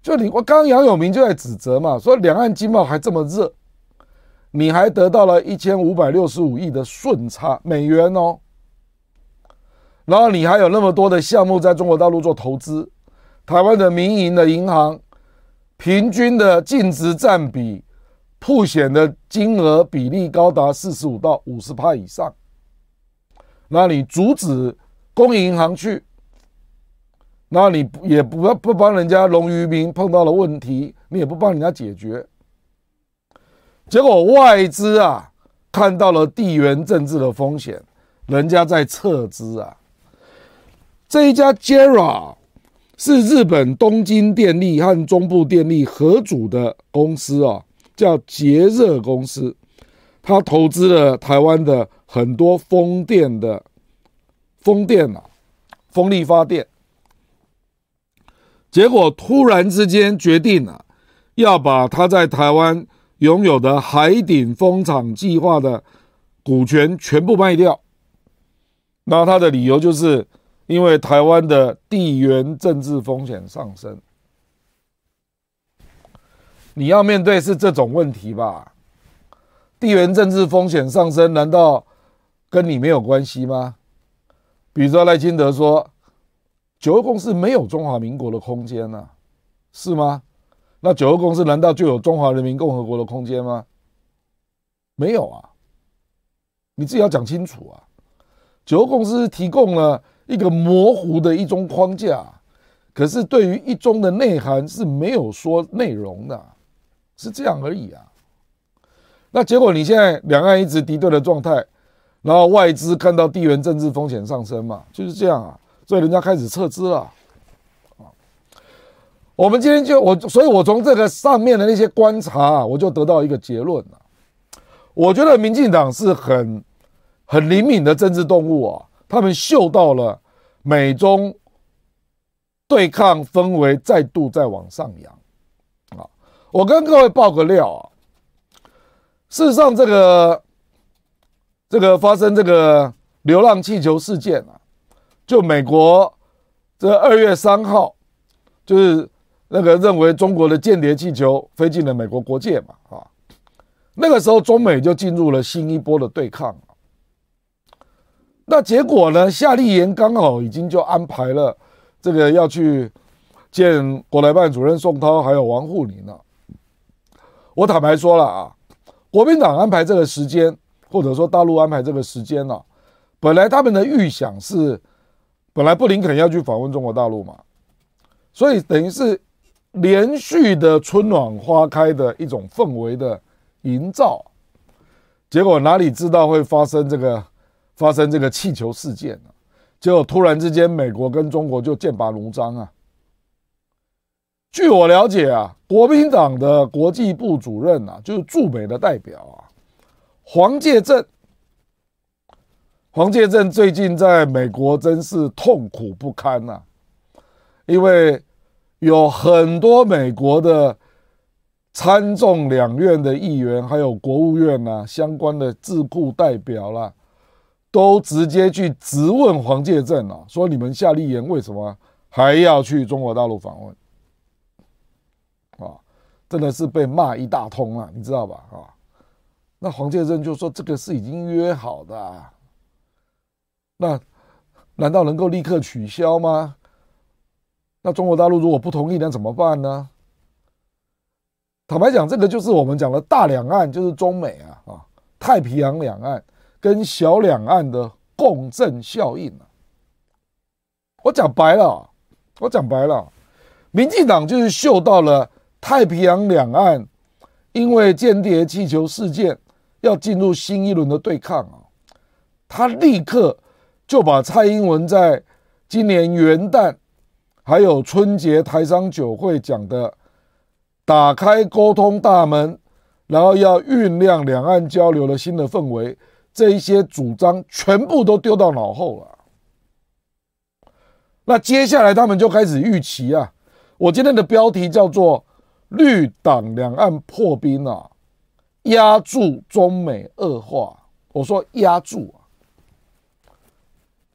就你我刚刚杨永明就在指责嘛，说两岸经贸还这么热，你还得到了一千五百六十五亿的顺差美元哦，然后你还有那么多的项目在中国大陆做投资，台湾的民营的银行平均的净值占比。曝险的金额比例高达四十五到五十趴以上，那你阻止公营银行去，那你也不不帮人家农渔民碰到了问题，你也不帮人家解决，结果外资啊看到了地缘政治的风险，人家在撤资啊。这一家 JERA 是日本东京电力和中部电力合组的公司啊。叫杰热公司，他投资了台湾的很多风电的风电啊，风力发电，结果突然之间决定了要把他在台湾拥有的海顶风场计划的股权全部卖掉。那他的理由就是因为台湾的地缘政治风险上升。你要面对是这种问题吧？地缘政治风险上升，难道跟你没有关系吗？比如说赖清德说，九二共识没有中华民国的空间呢，是吗？那九二共识难道就有中华人民共和国的空间吗？没有啊，你自己要讲清楚啊。九二共识提供了一个模糊的一中框架，可是对于一中的内涵是没有说内容的。是这样而已啊，那结果你现在两岸一直敌对的状态，然后外资看到地缘政治风险上升嘛，就是这样啊，所以人家开始撤资了。我们今天就我，所以我从这个上面的那些观察啊，我就得到一个结论了。我觉得民进党是很很灵敏的政治动物啊，他们嗅到了美中对抗氛围再度在往上扬。啊我跟各位爆个料啊，事实上，这个这个发生这个流浪气球事件啊，就美国这二月三号，就是那个认为中国的间谍气球飞进了美国国界嘛，啊，那个时候中美就进入了新一波的对抗。那结果呢，夏立言刚好已经就安排了这个要去见国台办主任宋涛，还有王沪宁了。我坦白说了啊，国民党安排这个时间，或者说大陆安排这个时间呢，本来他们的预想是，本来布林肯要去访问中国大陆嘛，所以等于是连续的春暖花开的一种氛围的营造，结果哪里知道会发生这个发生这个气球事件呢？结果突然之间，美国跟中国就剑拔弩张啊。据我了解啊，国民党的国际部主任啊，就是驻美的代表啊，黄介正。黄介正最近在美国真是痛苦不堪呐，因为有很多美国的参众两院的议员，还有国务院呐相关的智库代表啦，都直接去质问黄介正啊，说你们夏立言为什么还要去中国大陆访问？啊真的是被骂一大通了，你知道吧？啊，那黄介正就说这个是已经约好的，啊，那难道能够立刻取消吗？那中国大陆如果不同意，那怎么办呢？坦白讲，这个就是我们讲的大两岸，就是中美啊啊，太平洋两岸跟小两岸的共振效应啊。我讲白了，我讲白了，民进党就是嗅到了。太平洋两岸因为间谍气球事件要进入新一轮的对抗啊，他立刻就把蔡英文在今年元旦还有春节台商酒会讲的打开沟通大门，然后要酝酿两岸交流的新的氛围，这一些主张全部都丢到脑后了。那接下来他们就开始预期啊，我今天的标题叫做。绿党两岸破冰啊，压住中美恶化。我说压住，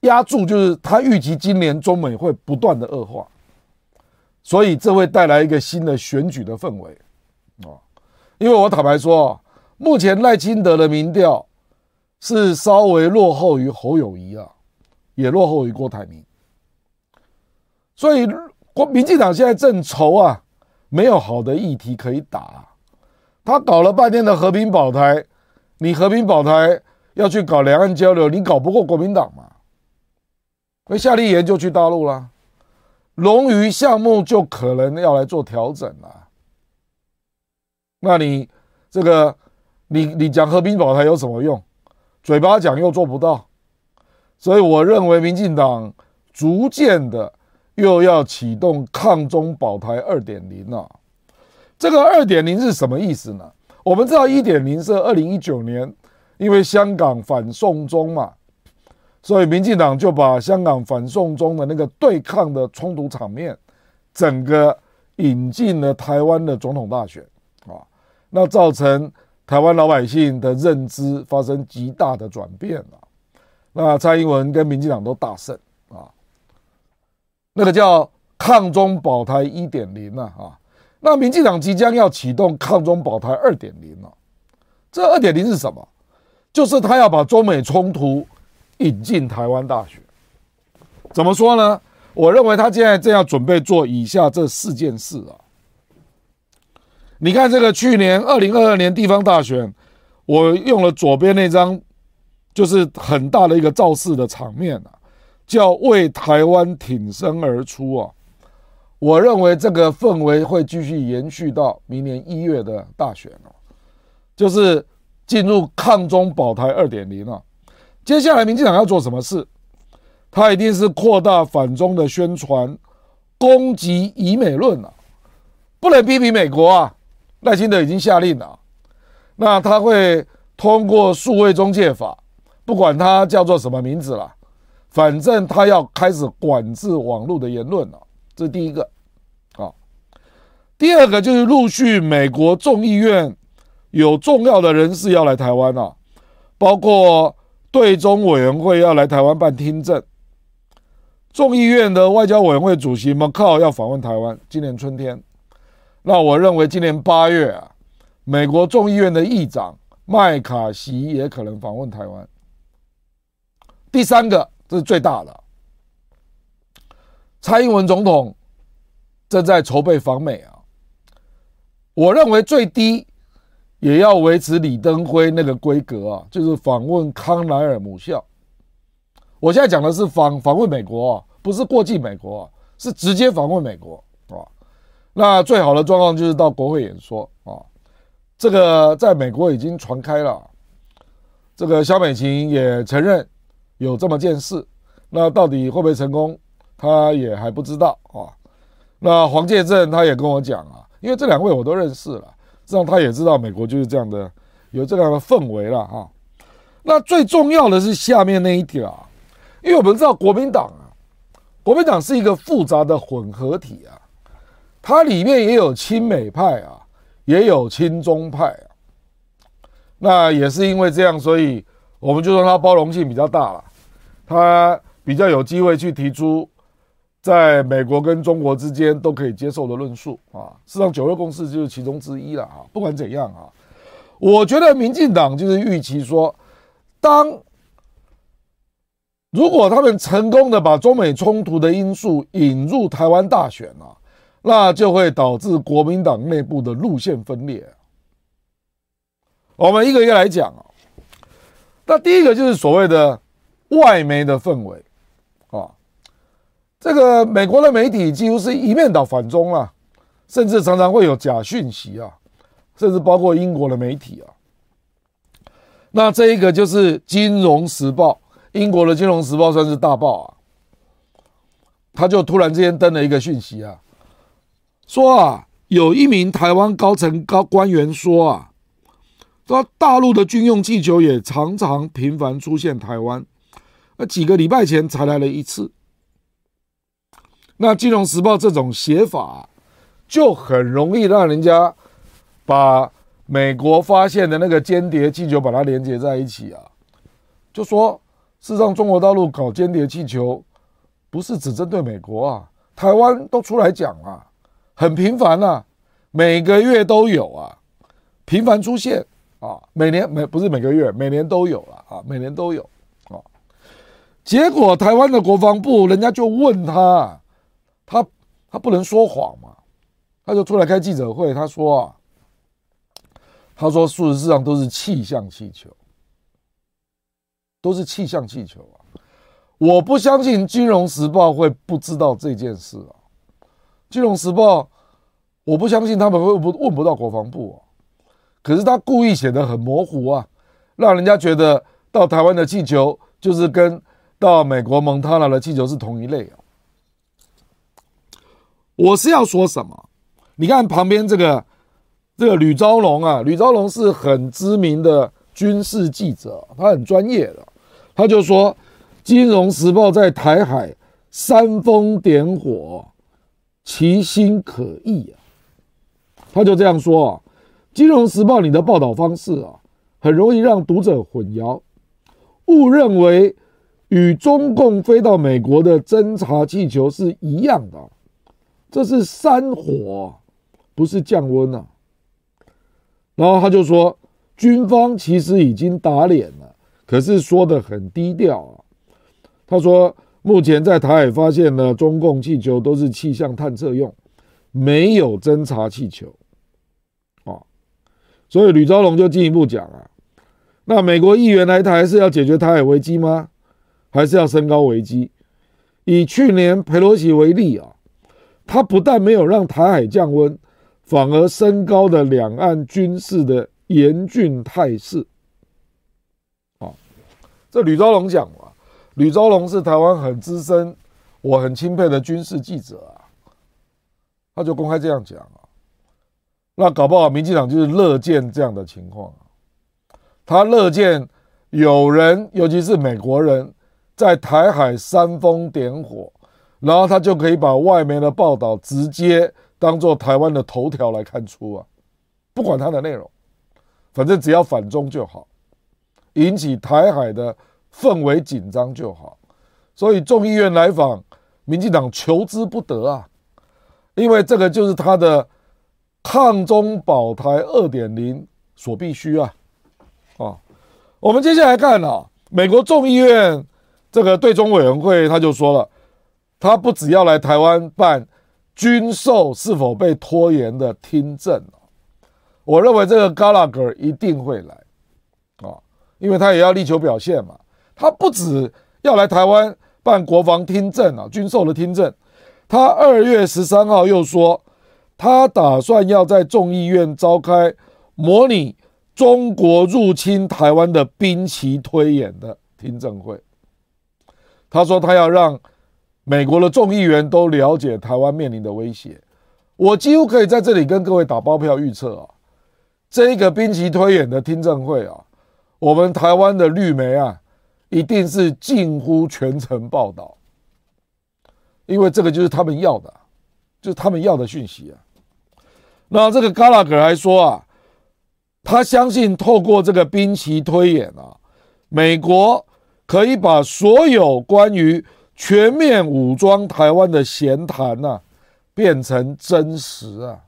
压住，就是他预计今年中美会不断的恶化，所以这会带来一个新的选举的氛围啊。因为我坦白说，目前赖清德的民调是稍微落后于侯友谊啊，也落后于郭台铭，所以国民进党现在正愁啊，没有好的议题可以打。他搞了半天的和平保台，你和平保台要去搞两岸交流，你搞不过国民党嘛？那夏立言就去大陆了，龙鱼项目就可能要来做调整了。那你这个，你你讲和平保台有什么用？嘴巴讲又做不到，所以我认为民进党逐渐的又要启动抗中保台二点零了。这个二点零是什么意思呢？我们知道一点零是二零一九年，因为香港反送中嘛，所以民进党就把香港反送中的那个对抗的冲突场面，整个引进了台湾的总统大选啊，那造成台湾老百姓的认知发生极大的转变了，那蔡英文跟民进党都大胜啊，那个叫抗中保台一点零啊啊。那民进党即将要启动抗中保台二点零了，这二点零是什么？就是他要把中美冲突引进台湾大选。怎么说呢？我认为他现在正要准备做以下这四件事啊。你看这个去年二零二二年地方大选，我用了左边那张，就是很大的一个造势的场面啊，叫为台湾挺身而出啊。我认为这个氛围会继续延续到明年一月的大选哦，就是进入抗中保台二点零了。接下来民进党要做什么事？他一定是扩大反中的宣传，攻击以美论了，不能批评美国啊。赖清德已经下令了，那他会通过数位中介法，不管他叫做什么名字了，反正他要开始管制网络的言论了。这是第一个。第二个就是陆续美国众议院有重要的人士要来台湾啊，包括对中委员会要来台湾办听证，众议院的外交委员会主席麦考要访问台湾，今年春天。那我认为今年八月啊，美国众议院的议长麦卡锡也可能访问台湾。第三个，这是最大的，蔡英文总统正在筹备访美啊。我认为最低也要维持李登辉那个规格啊，就是访问康奈尔母校。我现在讲的是访访问美国啊，不是过境美国啊，是直接访问美国啊。那最好的状况就是到国会演说啊。这个在美国已经传开了，这个萧美琴也承认有这么件事。那到底会不会成功，他也还不知道啊。那黄介正他也跟我讲啊。因为这两位我都认识了，这样他也知道美国就是这样的，有这样的氛围了哈。那最重要的是下面那一条啊，因为我们知道国民党啊，国民党是一个复杂的混合体啊，它里面也有亲美派啊，也有亲中派啊。那也是因为这样，所以我们就说它包容性比较大了，它比较有机会去提出。在美国跟中国之间都可以接受的论述啊，事实上九二共识就是其中之一了啊。不管怎样啊，我觉得民进党就是预期说，当如果他们成功的把中美冲突的因素引入台湾大选啊，那就会导致国民党内部的路线分裂。我们一个一个来讲啊，那第一个就是所谓的外媒的氛围。这个美国的媒体几乎是一面倒反中啊，甚至常常会有假讯息啊，甚至包括英国的媒体啊。那这一个就是《金融时报》，英国的《金融时报》算是大报啊，他就突然之间登了一个讯息啊，说啊，有一名台湾高层高官员说啊，说大陆的军用气球也常常频繁出现台湾，那几个礼拜前才来了一次。那《金融时报》这种写法，就很容易让人家把美国发现的那个间谍气球把它连接在一起啊，就说事实上，中国大陆搞间谍气球，不是只针对美国啊，台湾都出来讲啊，很频繁啊，每个月都有啊，频繁出现啊，每年每不是每个月，每年都有了啊，每年都有啊。结果台湾的国防部人家就问他，他他不能说谎嘛，他就出来开记者会，他说啊，他说事实上都是气象气球。都是气象气球啊！我不相信《金融时报》会不知道这件事啊，《金融时报》我不相信他们会不问不到国防部啊。可是他故意写得很模糊啊，让人家觉得到台湾的气球就是跟到美国蒙塔纳的气球是同一类啊。我是要说什么？你看旁边这个这个吕昭龙啊，吕昭龙是很知名的军事记者，他很专业的。他就说，《金融时报》在台海煽风点火，其心可疑啊。他就这样说啊，《金融时报》你的报道方式啊，很容易让读者混淆，误认为与中共飞到美国的侦察气球是一样的，这是山火，不是降温啊。然后他就说，军方其实已经打脸了。可是说得很低调啊，他说目前在台海发现的中共气球都是气象探测用，没有侦察气球，啊，所以吕昭龙就进一步讲啊，那美国议员来台是要解决台海危机吗？还是要升高危机？以去年佩洛西为例啊，他不但没有让台海降温，反而升高了两岸军事的严峻态势。这吕昭龙讲嘛，吕昭龙是台湾很资深、我很钦佩的军事记者啊，他就公开这样讲啊。那搞不好民进党就是乐见这样的情况啊，他乐见有人，尤其是美国人，在台海煽风点火，然后他就可以把外媒的报道直接当做台湾的头条来看出啊，不管他的内容，反正只要反中就好。引起台海的氛围紧张就好，所以众议院来访，民进党求之不得啊，因为这个就是他的抗中保台二点零所必须啊。啊，我们接下来看啊，美国众议院这个对中委员会他就说了，他不只要来台湾办军售是否被拖延的听证，我认为这个 Gallagher 一定会来啊。因为他也要力求表现嘛，他不止要来台湾办国防听证啊，军售的听证，他二月十三号又说，他打算要在众议院召开模拟中国入侵台湾的兵棋推演的听证会。他说他要让美国的众议员都了解台湾面临的威胁。我几乎可以在这里跟各位打包票预测啊，这一个兵棋推演的听证会啊。我们台湾的绿媒啊，一定是近乎全程报道，因为这个就是他们要的，就是他们要的讯息啊。那这个加拉格还说啊，他相信透过这个兵棋推演啊，美国可以把所有关于全面武装台湾的闲谈呐，变成真实啊。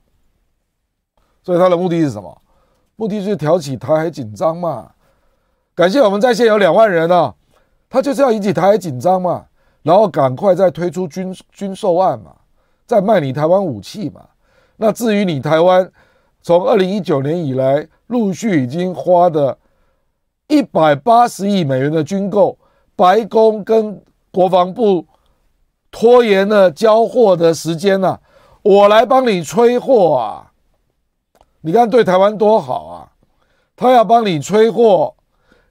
所以他的目的是什么？目的是挑起台海紧张嘛。感谢我们在线有两万人啊，他就是要引起台海紧张嘛，然后赶快再推出军军售案嘛，再卖你台湾武器嘛。那至于你台湾从二零一九年以来陆续已经花的一百八十亿美元的军购，白宫跟国防部拖延了交货的时间呐，我来帮你催货啊。你看对台湾多好啊，他要帮你催货。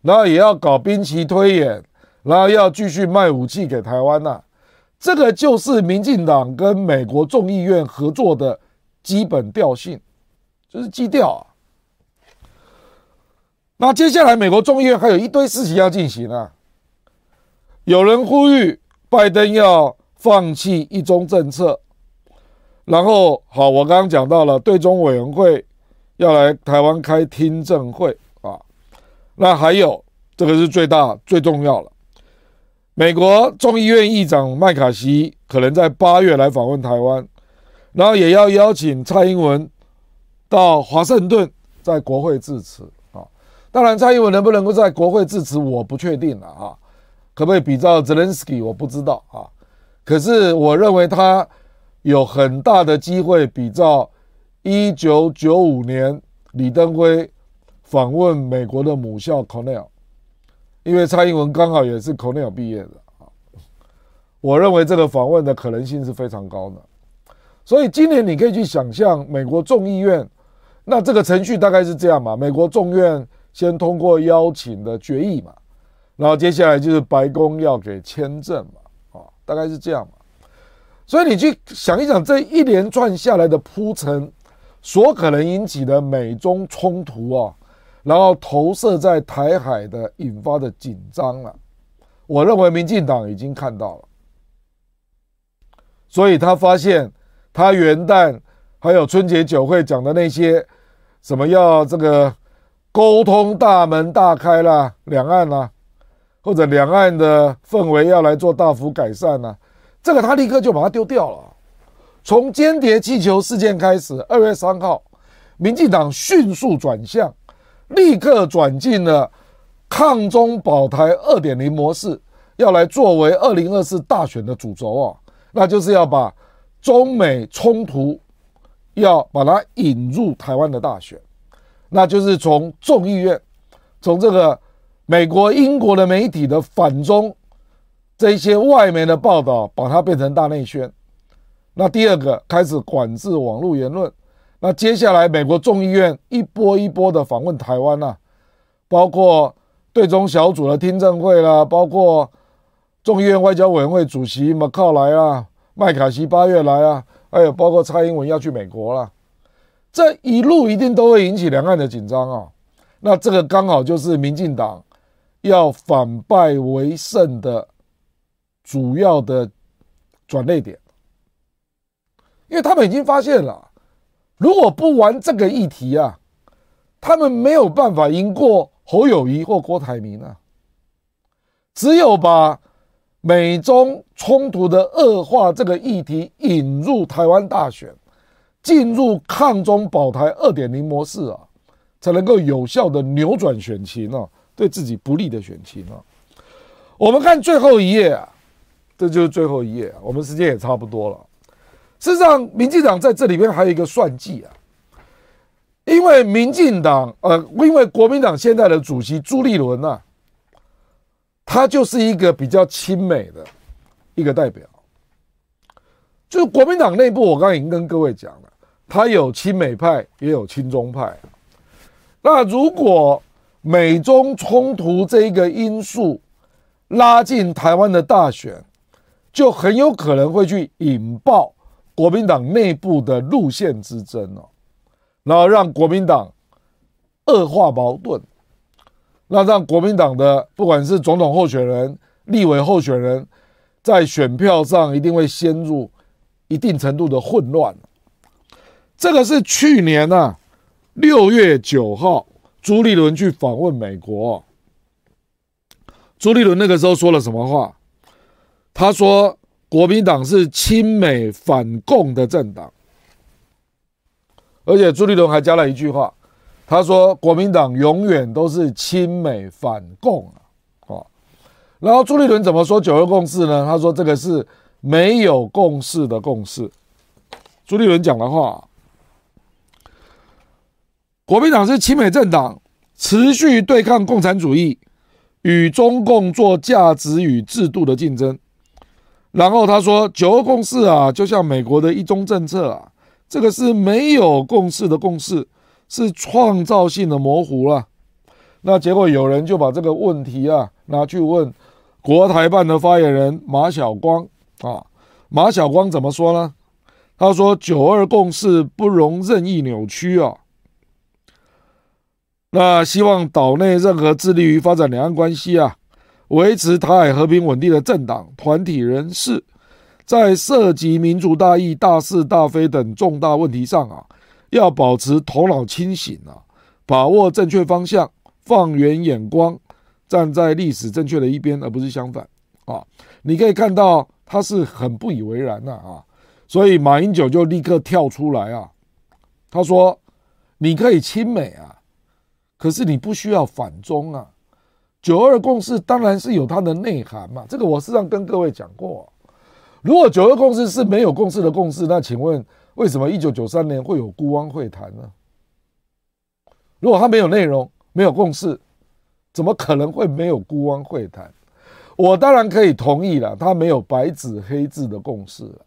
然后也要搞兵棋推演，然后要继续卖武器给台湾呐、啊，这个就是民进党跟美国众议院合作的基本调性，就是基调啊。那接下来美国众议院还有一堆事情要进行啊，有人呼吁拜登要放弃一中政策，然后好，我刚刚讲到了对中委员会要来台湾开听证会啊。那还有，这个是最大最重要了。美国众议院议长麦卡锡可能在八月来访问台湾，然后也要邀请蔡英文到华盛顿在国会致辞啊。当然，蔡英文能不能够在国会致辞，我不确定了啊。可不可以比照泽连斯基，我不知道啊。可是我认为他有很大的机会比照一九九五年李登辉访问美国的母校 Cornell。因为蔡英文刚好也是 Cornell 毕业的啊，我认为这个访问的可能性是非常高的，所以今年你可以去想象美国众议院，那这个程序大概是这样嘛？美国众院先通过邀请的决议嘛，然后接下来就是白宫要给签证嘛，啊，大概是这样嘛。所以你去想一想这一连串下来的铺陈，所可能引起的美中冲突啊。然后投射在台海的引发的紧张了，我认为民进党已经看到了，所以他发现他元旦还有春节酒会讲的那些什么要这个沟通大门大开了，两岸啊，或者两岸的氛围要来做大幅改善呢，这个他立刻就把它丢掉了。从间谍气球事件开始，二月三号，民进党迅速转向。立刻转进了抗中保台二点零模式，要来作为二零二四大选的主轴啊，那就是要把中美冲突要把它引入台湾的大选，那就是从众议院，从这个美国、英国的媒体的反中这些外媒的报道，把它变成大内宣。那第二个开始管制网络言论。那接下来，美国众议院一波一波的访问台湾呐，包括对中小组的听证会啦，包括众议院外交委员会主席麦考莱啊，麦卡锡八月来啊，还有包括蔡英文要去美国了，这一路一定都会引起两岸的紧张啊。那这个刚好就是民进党要反败为胜的主要的转捩点，因为他们已经发现了。如果不玩这个议题啊，他们没有办法赢过侯友谊或郭台铭啊。只有把美中冲突的恶化这个议题引入台湾大选，进入抗中保台二点零模式啊，才能够有效的扭转选情啊，对自己不利的选情啊。我们看最后一页啊，这就是最后一页啊，我们时间也差不多了。事实上，民进党在这里边还有一个算计啊，因为民进党呃，因为国民党现在的主席朱立伦呐，他就是一个比较亲美的一个代表，就是国民党内部，我刚刚已经跟各位讲了，他有亲美派，也有亲中派。那如果美中冲突这一个因素拉进台湾的大选，就很有可能会去引爆。国民党内部的路线之争哦，然后让国民党恶化矛盾，那让国民党的不管是总统候选人、立委候选人，在选票上一定会陷入一定程度的混乱。这个是去年啊六月九号朱立伦去访问美国，朱立伦那个时候说了什么话？他说。国民党是亲美反共的政党，而且朱立伦还加了一句话，他说：“国民党永远都是亲美反共啊。”然后朱立伦怎么说九二共识呢？他说：“这个是没有共识的共识。”朱立伦讲的话，国民党是亲美政党，持续对抗共产主义，与中共做价值与制度的竞争。然后他说：“九二共识啊，就像美国的一中政策啊，这个是没有共识的共识，是创造性的模糊了。”那结果有人就把这个问题啊拿去问国台办的发言人马晓光啊，马晓光怎么说呢？他说：“九二共识不容任意扭曲啊。”那希望岛内任何致力于发展两岸关系啊。维持台海和平稳定的政党、团体、人士，在涉及民族大义、大是大非等重大问题上啊，要保持头脑清醒啊，把握正确方向，放远眼光，站在历史正确的一边，而不是相反啊，你可以看到他是很不以为然的啊，所以马英九就立刻跳出来啊，他说：“你可以亲美啊，可是你不需要反中啊。九二共识当然是有它的内涵嘛，这个我事实上跟各位讲过。如果九二共识是没有共识的共识，那请问为什么一九九三年会有辜汪会谈呢？如果它没有内容，没有共识，怎么可能会没有辜汪会谈？”我当然可以同意了，他没有白纸黑字的共识了，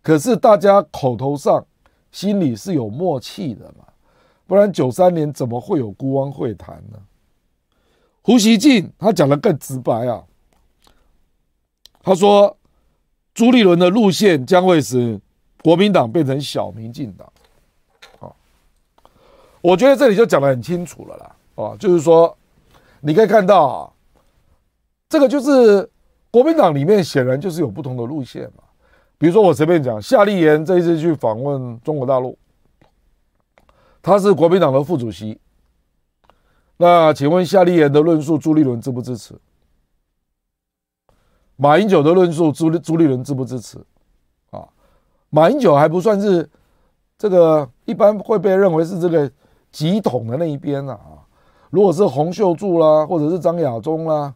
可是大家口头上、心里是有默契的嘛，不然九三年怎么会有孤汪会谈呢？胡锡进他讲得更直白啊，他说朱立伦的路线将会使国民党变成小民进党，啊，我觉得这里就讲得很清楚了啦，啊，就是说你可以看到啊。这个就是国民党里面显然就是有不同的路线嘛，比如说我随便讲，夏立言这一次去访问中国大陆，他是国民党的副主席，那请问夏立言的论述朱立伦支不支持？马英九的论述朱朱立伦支不支持？啊，马英九还不算是这个一般会被认为是这个急统的那一边啊，如果是洪秀柱啦，或者是张亚中啦。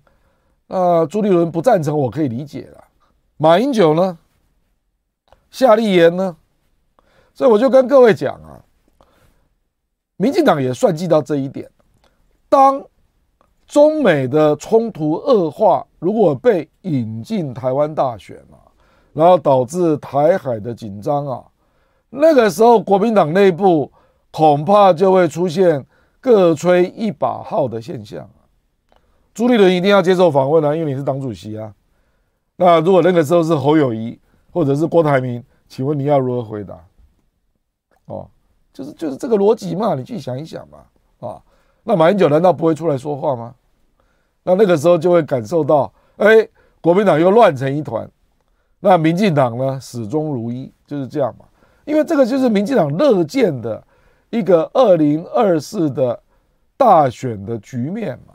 那朱立伦不赞成，我可以理解了。马英九呢？夏立言呢？所以我就跟各位讲啊，民进党也算计到这一点。当中美的冲突恶化，如果被引进台湾大选啊，然后导致台海的紧张啊，那个时候国民党内部恐怕就会出现各吹一把号的现象。朱立伦一定要接受访问啊，因为你是党主席啊。那如果那个时候是侯友谊或者是郭台铭，请问你要如何回答？哦，就是就是这个逻辑嘛，你去想一想嘛。啊，那马英九难道不会出来说话吗？那那个时候就会感受到，哎，国民党又乱成一团，那民进党呢始终如一，就是这样嘛。因为这个就是民进党乐见的一个二零二四的大选的局面嘛。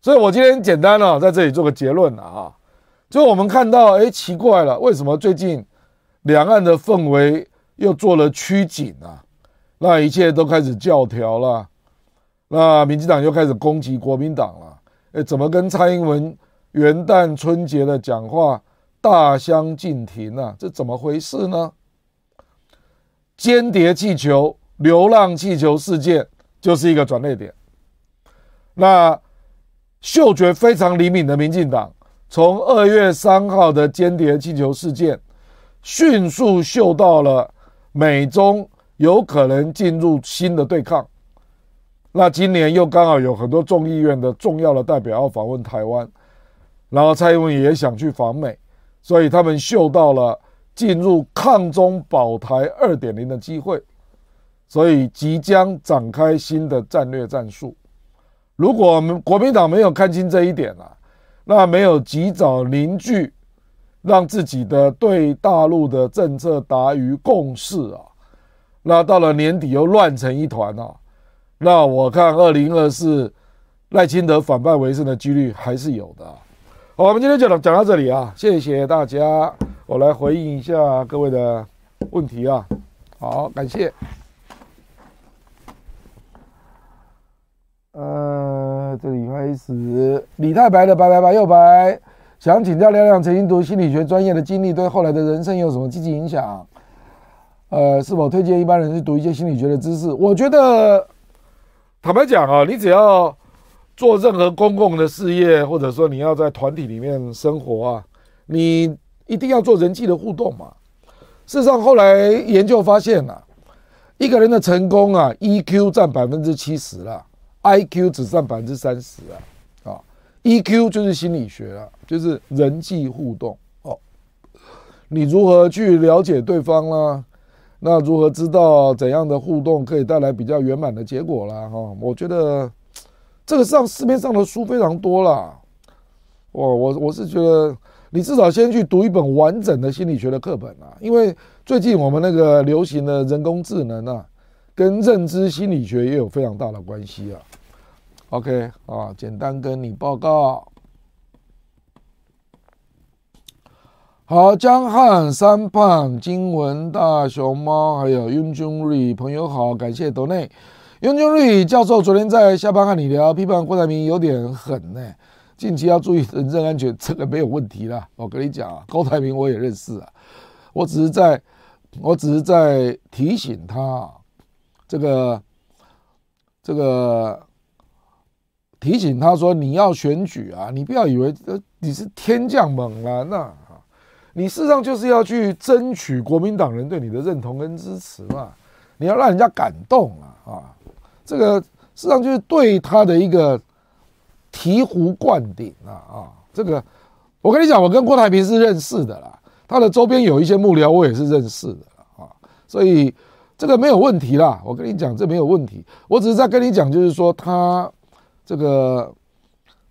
所以我今天简单的在这里做个结论了啊，就我们看到，哎，奇怪了，为什么最近两岸的氛围又做了趋紧啊？那一切都开始教条了，那民进党又开始攻击国民党了，哎，怎么跟蔡英文元旦春节的讲话大相径庭呢？这怎么回事呢？间谍气球、流浪气球事件就是一个转捩点，那。嗅觉非常灵敏的民进党，从二月三号的间谍气球事件，迅速嗅到了美中有可能进入新的对抗。那今年又刚好有很多众议院的重要的代表要访问台湾，然后蔡英文也想去访美，所以他们嗅到了进入抗中保台二点零的机会，所以即将展开新的战略战术。如果我们国民党没有看清这一点啊，那没有及早凝聚，让自己的对大陆的政策达于共识啊，那到了年底又乱成一团啊，那我看二零二四赖清德反败为胜的几率还是有的。好，我们今天就讲到这里啊，谢谢大家，我来回应一下各位的问题啊，好，感谢。呃，这里开始，李太白的白白白又白，想请教亮亮，曾经读心理学专业的经历，对后来的人生有什么积极影响？呃，是否推荐一般人去读一些心理学的知识？我觉得，坦白讲啊，你只要做任何公共的事业，或者说你要在团体里面生活啊，你一定要做人际的互动嘛。事实上，后来研究发现啊，一个人的成功啊，EQ 占百分之七十了。I Q 只占百分之三十啊，啊，E Q 就是心理学啊，就是人际互动哦。你如何去了解对方啦？那如何知道怎样的互动可以带来比较圆满的结果啦？哈，我觉得这个上市面上的书非常多啦。我我我是觉得你至少先去读一本完整的心理学的课本啊，因为最近我们那个流行的人工智能啊。跟认知心理学也有非常大的关系啊。OK 啊，简单跟你报告。好，江汉、三胖、金文、大熊猫，还有 Yun Jun Ri 朋友好，感谢斗内。Yun Jun Ri 教授昨天在下班和你聊，批判郭台铭有点狠呢。近期要注意人身安全，这个没有问题啦。我跟你讲啊，郭台铭我也认识啊，我只是在，我只是在提醒他，这个，这个。提醒他说：“你要选举啊，你不要以为你是天降猛男呐，你事实上就是要去争取国民党人对你的认同跟支持嘛，你要让人家感动啊啊，这个事实上就是对他的一个醍醐灌顶啊啊，这个我跟你讲，我跟郭台铭是认识的啦，他的周边有一些幕僚我也是认识的啊，所以这个没有问题啦，我跟你讲这没有问题，我只是在跟你讲，就是说他。”这个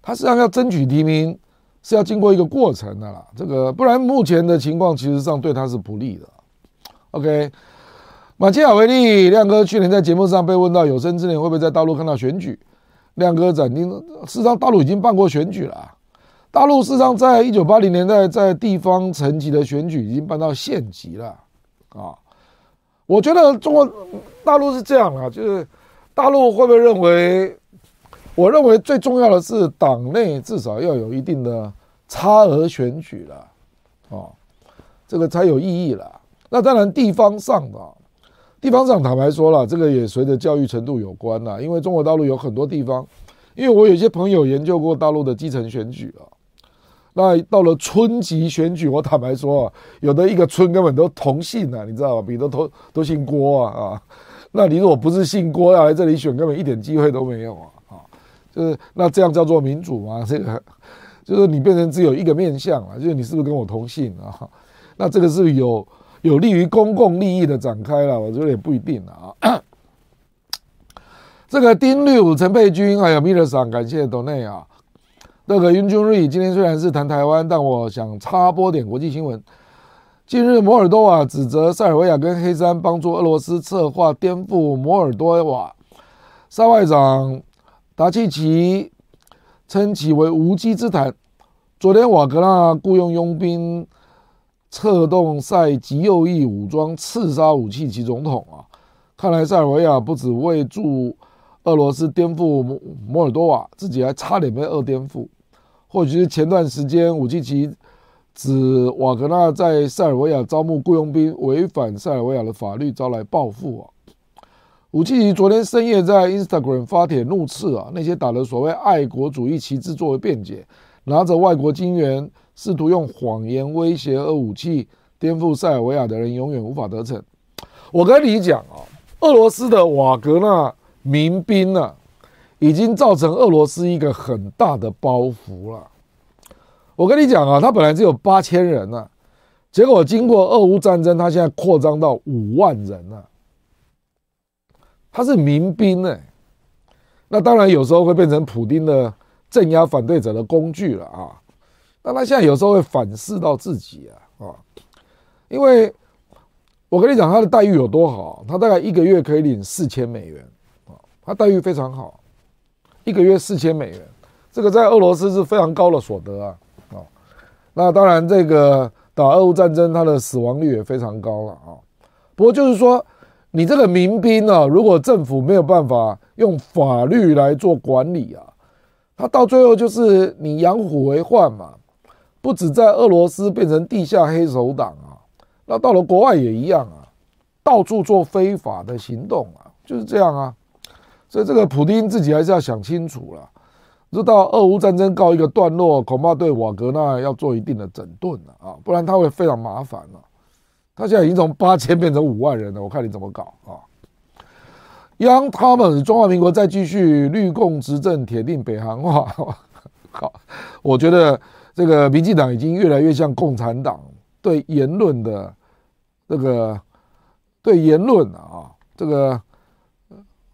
他实际上要争取提名，是要经过一个过程的啦。这个不然，目前的情况其实上对他是不利的。OK，马基雅维利亮哥去年在节目上被问到有生之年会不会在大陆看到选举，亮哥斩钉，事实上大陆已经办过选举了。大陆事实上在一九八零年代在地方层级的选举已经办到县级了啊。我觉得中国大陆是这样啊，就是大陆会不会认为？我认为最重要的是党内至少要有一定的差额选举了，哦，这个才有意义了。那当然地方上的，地方上坦白说了，这个也随着教育程度有关了。因为中国大陆有很多地方，因为我有些朋友研究过大陆的基层选举啊，那到了村级选举，我坦白说啊，有的一个村根本都同姓啊，你知道吧？比如都都姓郭啊啊，那你如果不是姓郭要来这里选，根本一点机会都没有啊。就是那这样叫做民主吗？这个就是你变成只有一个面向了，就是你是不是跟我同姓啊？那这个是有有利于公共利益的展开了，我觉得也不一定啊。这个丁六、陈佩君还有米勒桑，感谢斗内啊。那个云俊瑞今天虽然是谈台湾，但我想插播点国际新闻。近日，摩尔多瓦指责塞尔维亚跟黑山帮助俄罗斯策划颠覆摩尔多瓦，塞外长。达契奇称其为无稽之谈。昨天，瓦格纳雇佣佣兵策动塞吉右翼武装刺杀武契奇总统啊！看来塞尔维亚不只为助俄罗斯颠覆摩摩尔多瓦，自己还差点被俄颠覆。或许是前段时间武契奇指瓦格纳在塞尔维亚招募雇佣兵违反塞尔维亚的法律，招来报复啊！武契奇昨天深夜在 Instagram 发帖怒斥啊，那些打着所谓爱国主义旗帜作为辩解，拿着外国金元，试图用谎言威胁俄武器颠覆塞尔维亚的人，永远无法得逞。我跟你讲啊，俄罗斯的瓦格纳民兵呢、啊，已经造成俄罗斯一个很大的包袱了。我跟你讲啊，他本来只有八千人呢、啊，结果经过俄乌战争，他现在扩张到五万人了、他是民兵呢，那当然有时候会变成普丁的镇压反对者的工具了啊。那他现在有时候会反噬到自己啊啊，因为我跟你讲他的待遇有多好，他大概一个月可以领四千美元啊，他待遇非常好，一个月四千美元，这个在俄罗斯是非常高的所得啊啊。那当然这个打俄乌战争，他的死亡率也非常高了啊。不过就是说。你这个民兵、啊，如果政府没有办法用法律来做管理啊，他到最后就是你养虎为患嘛。不止在俄罗斯变成地下黑手党啊，那到了国外也一样啊，到处做非法的行动啊，就是这样啊。所以这个普丁自己还是要想清楚了。直到俄乌战争告一个段落，恐怕对瓦格纳要做一定的整顿了啊，不然他会非常麻烦了。他现在已经从八千变成五万人了，我看你怎么搞啊？Young Thomas，中华民国再继续绿共执政，铁定北韩化。好，我觉得这个民进党已经越来越像共产党对言论的这个对言论啊，这个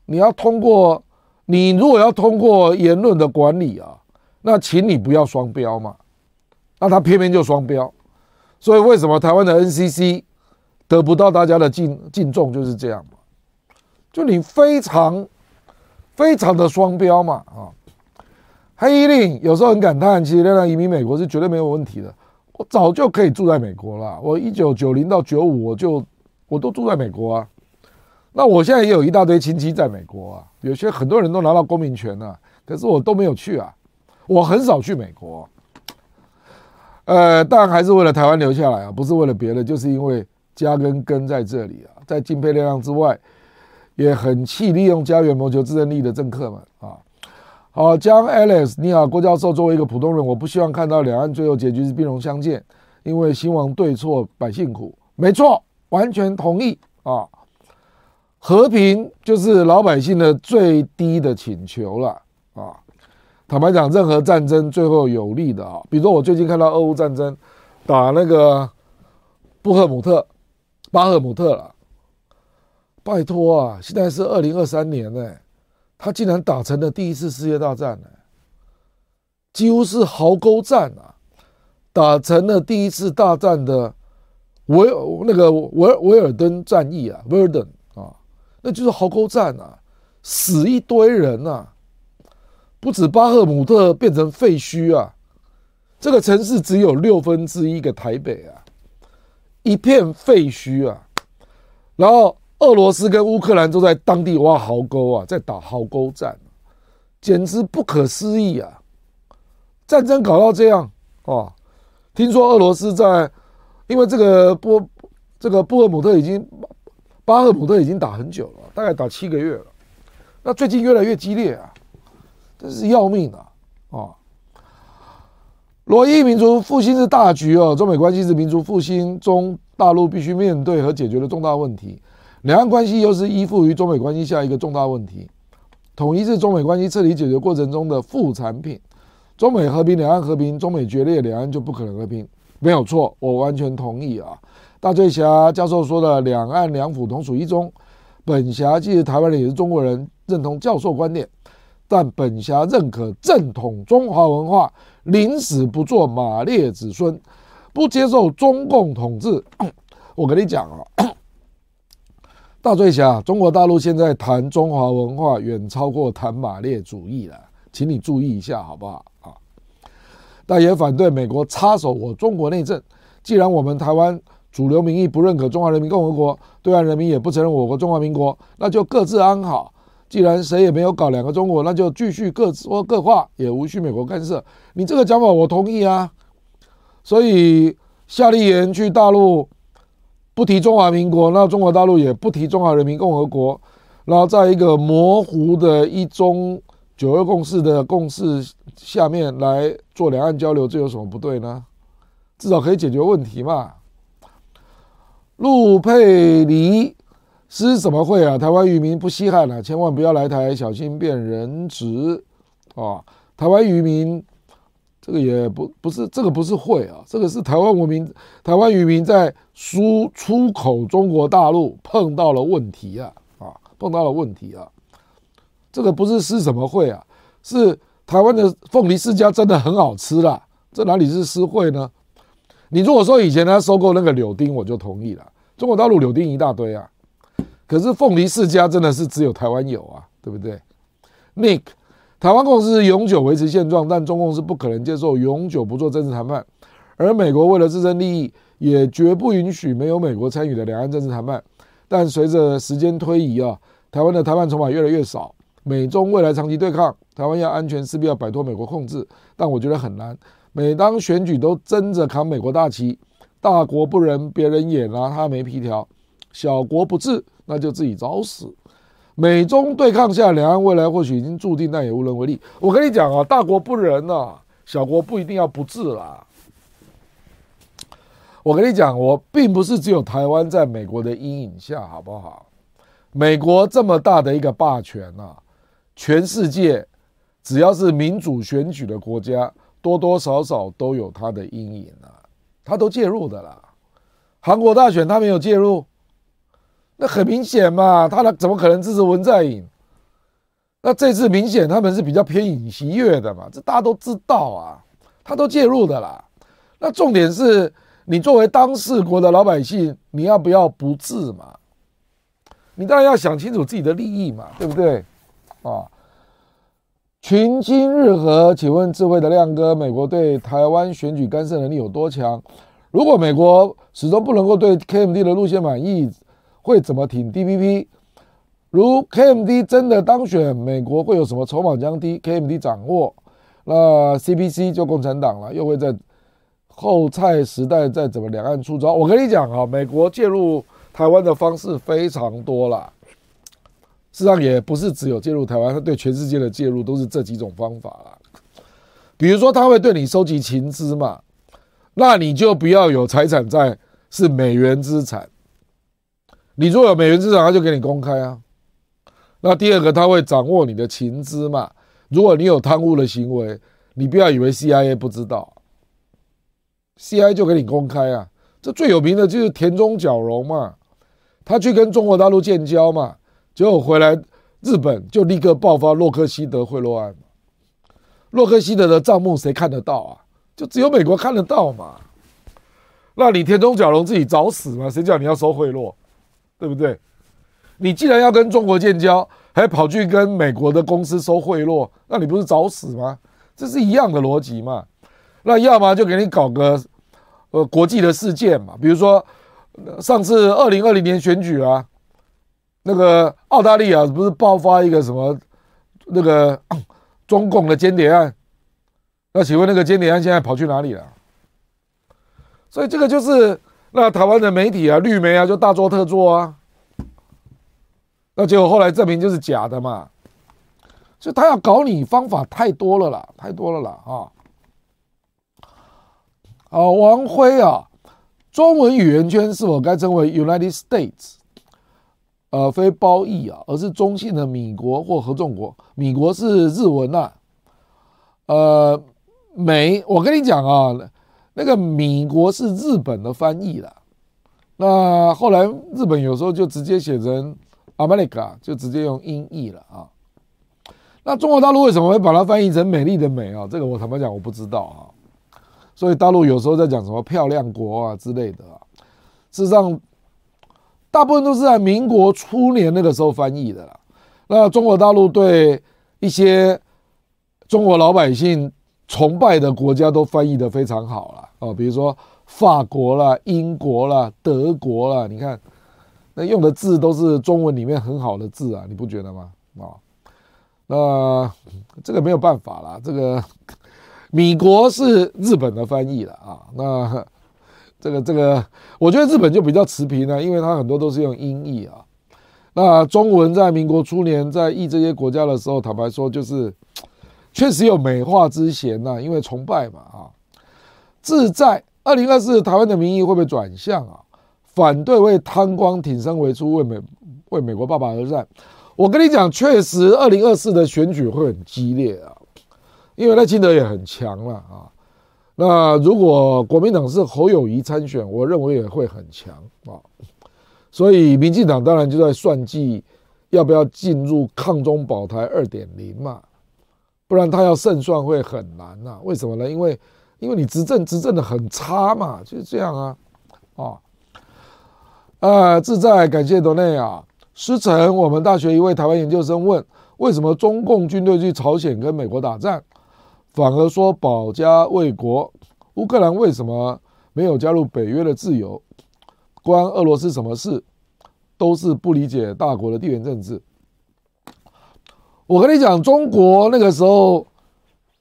你要通过，你如果要通过言论的管理啊，那请你不要双标嘛。那他偏偏就双标，所以为什么台湾的 NCC？得不到大家的敬敬重就是这样嘛，就你非常非常的双标嘛啊！黑衣令有时候很感叹，其实那样移民美国是绝对没有问题的。我早就可以住在美国了。我一九九零到九五，我就我都住在美国啊。那我现在也有一大堆亲戚在美国啊，有些很多人都拿到公民权了，可是我都没有去啊。我很少去美国，呃，但还是为了台湾留下来啊，不是为了别的，就是因为加跟根在这里啊。在敬佩力量之外，也很气利用家园谋求自身利益的政客们啊。好，John Alex，你好，郭教授，作为一个普通人，我不希望看到两岸最后结局是兵戎相见，因为兴亡对错，百姓苦。没错，完全同意啊。和平就是老百姓的最低的请求了啊。坦白讲，任何战争最后有利的啊，比如说我最近看到俄乌战争打那个布赫姆特、巴赫姆特了，拜托啊，现在是二零二三年呢，他竟然打成了第一次世界大战呢，几乎是壕沟战啊，打成了第一次大战的维那个维维尔登战役啊，维尔登啊，那就是壕沟战啊，死一堆人啊。不止巴赫姆特变成废墟啊，这个城市只有六分之一个台北啊，一片废墟啊。然后俄罗斯跟乌克兰都在当地挖壕沟啊，在打壕沟战，简直不可思议啊！战争搞到这样啊，听说俄罗斯在，因为这个波这个布赫姆特已经巴赫姆特已经打很久了，大概打七个月了，那最近越来越激烈啊。这是要命啊啊！罗伊民族复兴是大局哦，中美关系是民族复兴中大陆必须面对和解决的重大问题。两岸关系又是依附于中美关系下一个重大问题。统一是中美关系彻底解决过程中的副产品。中美和平，两岸和平；中美决裂，两岸就不可能和平。没有错，我完全同意啊！大醉侠教授说的“两岸两府同属一中”，本侠既是台湾人，也是中国人，认同教授观点。但本侠认可正统中华文化，临死不做马列子孙，不接受中共统治。我跟你讲啊，大醉侠，中国大陆现在谈中华文化远超过谈马列主义了，请你注意一下好不好啊？但也反对美国插手我中国内政。既然我们台湾主流民意不认可中华人民共和国，对岸人民也不承认我国中华民国，那就各自安好。既然谁也没有搞两个中国，那就继续各说各话，也无需美国干涉。你这个讲法我同意啊。所以夏立言去大陆不提中华民国，那中国大陆也不提中华人民共和国，然后在一个模糊的一中九二共识的共识下面来做两岸交流，这有什么不对呢？至少可以解决问题嘛。陆佩妮。是什么会啊？台湾渔民不稀罕了，千万不要来台，小心变人质啊！台湾渔民，这个也不不是这个不是会啊，这个是台湾文明，台湾渔民在输出口中国大陆碰到了问题啊啊，碰到了问题啊！这个不是是什么会啊？是台湾的凤梨世家真的很好吃啦，这哪里是私会呢？你如果说以前他收购那个柳丁，我就同意了，中国大陆柳丁一大堆啊。可是凤梨世家真的是只有台湾有啊，对不对？Nick，台湾共识是永久维持现状，但中共是不可能接受永久不做政治谈判，而美国为了自身利益，也绝不允许没有美国参与的两岸政治谈判。但随着时间推移啊，台湾的谈判筹码越来越少，美中未来长期对抗，台湾要安全势必要摆脱美国控制，但我觉得很难。每当选举都争着扛美国大旗，大国不仁，别人也拿他没皮条。小国不治，那就自己找死。美中对抗下，两岸未来或许已经注定，但也无能为力。我跟你讲啊，大国不仁啊，小国不一定要不治啦。我跟你讲，我并不是只有台湾在美国的阴影下，好不好？美国这么大的一个霸权啊，全世界只要是民主选举的国家，多多少少都有它的阴影啊，他都介入的啦。韩国大选他没有介入。那很明显嘛，他怎么可能支持文在寅？那这次明显他们是比较偏尹锡悦的嘛，这大家都知道啊，他都介入的啦。那重点是你作为当事国的老百姓，你要不要不治嘛？你当然要想清楚自己的利益嘛，对不对？啊，群星日和，请问智慧的亮哥，美国对台湾选举干涉能力有多强？如果美国始终不能够对 KMD 的路线满意，会怎么挺 DPP？如 KMD 真的当选，美国会有什么筹码将 KMT 掌握？那 CPC 就共产党了，又会在后蔡时代再怎么两岸出招？我跟你讲啊，美国介入台湾的方式非常多了。事实上也不是只有介入台湾，他对全世界的介入都是这几种方法啦。比如说他会对你收集情资嘛，那你就不要有财产在是美元资产。你如果有美元资产，他就给你公开啊。那第二个，他会掌握你的情资嘛。如果你有贪污的行为，你不要以为 CIA 不知道，CIA 就给你公开啊。这最有名的就是田中角荣嘛，他去跟中国大陆建交嘛，结果回来日本就立刻爆发洛克希德贿赂案。洛克希德的账目谁看得到啊？就只有美国看得到嘛。那你田中角荣自己找死嘛？谁叫你要收贿赂，对不对？你既然要跟中国建交，还跑去跟美国的公司收贿赂，那你不是找死吗？这是一样的逻辑嘛。那要么就给你搞个呃国际的事件嘛，比如说上次二零二零年选举啊，那个澳大利亚不是爆发一个什么那个 中共的间谍案？那请问那个间谍案现在跑去哪里了？所以这个就是那台湾的媒体啊，绿媒啊，就大做特做啊。那结果后来证明就是假的嘛，所以他要搞你方法太多了啦，太多了啦啊！啊，王辉啊，中文语言圈是否该称为 United States？呃，非褒义啊，而是中性的米国或合众国。米国是日文呐、啊，呃，美，我跟你讲啊，那个米国是日本的翻译啦。那后来日本有时候就直接写成。America 就直接用音译了啊。那中国大陆为什么会把它翻译成“美丽的美”啊？这个我坦白讲我不知道啊。所以大陆有时候在讲什么“漂亮国”啊之类的啊，事实上大部分都是在民国初年那个时候翻译的啦。那中国大陆对一些中国老百姓崇拜的国家都翻译得非常好了哦，比如说法国啦、英国啦、德国啦，你看。那用的字都是中文里面很好的字啊，你不觉得吗？啊，那这个没有办法啦，这个米国是日本的翻译了啊。那这个这个，我觉得日本就比较持平呢，因为它很多都是用音译啊。那中文在民国初年在译这些国家的时候，坦白说就是确实有美化之嫌呐，因为崇拜嘛啊。自在二零二四台湾的民意会不会转向啊？反对为贪光挺身为出，为美为美国爸爸而战。我跟你讲，确实，二零二四的选举会很激烈啊，因为赖清德也很强了啊。那如果国民党是侯友宜参选，我认为也会很强啊。所以民进党当然就在算计要不要进入抗中保台二点零嘛，不然他要胜算会很难呐。为什么呢？因为因为你执政执政的很差嘛，就是这样啊啊。啊，自在感谢斗内啊，师承我们大学一位台湾研究生问：为什么中共军队去朝鲜跟美国打仗，反而说保家卫国？乌克兰为什么没有加入北约的自由？关俄罗斯什么事？都是不理解大国的地缘政治。我跟你讲，中国那个时候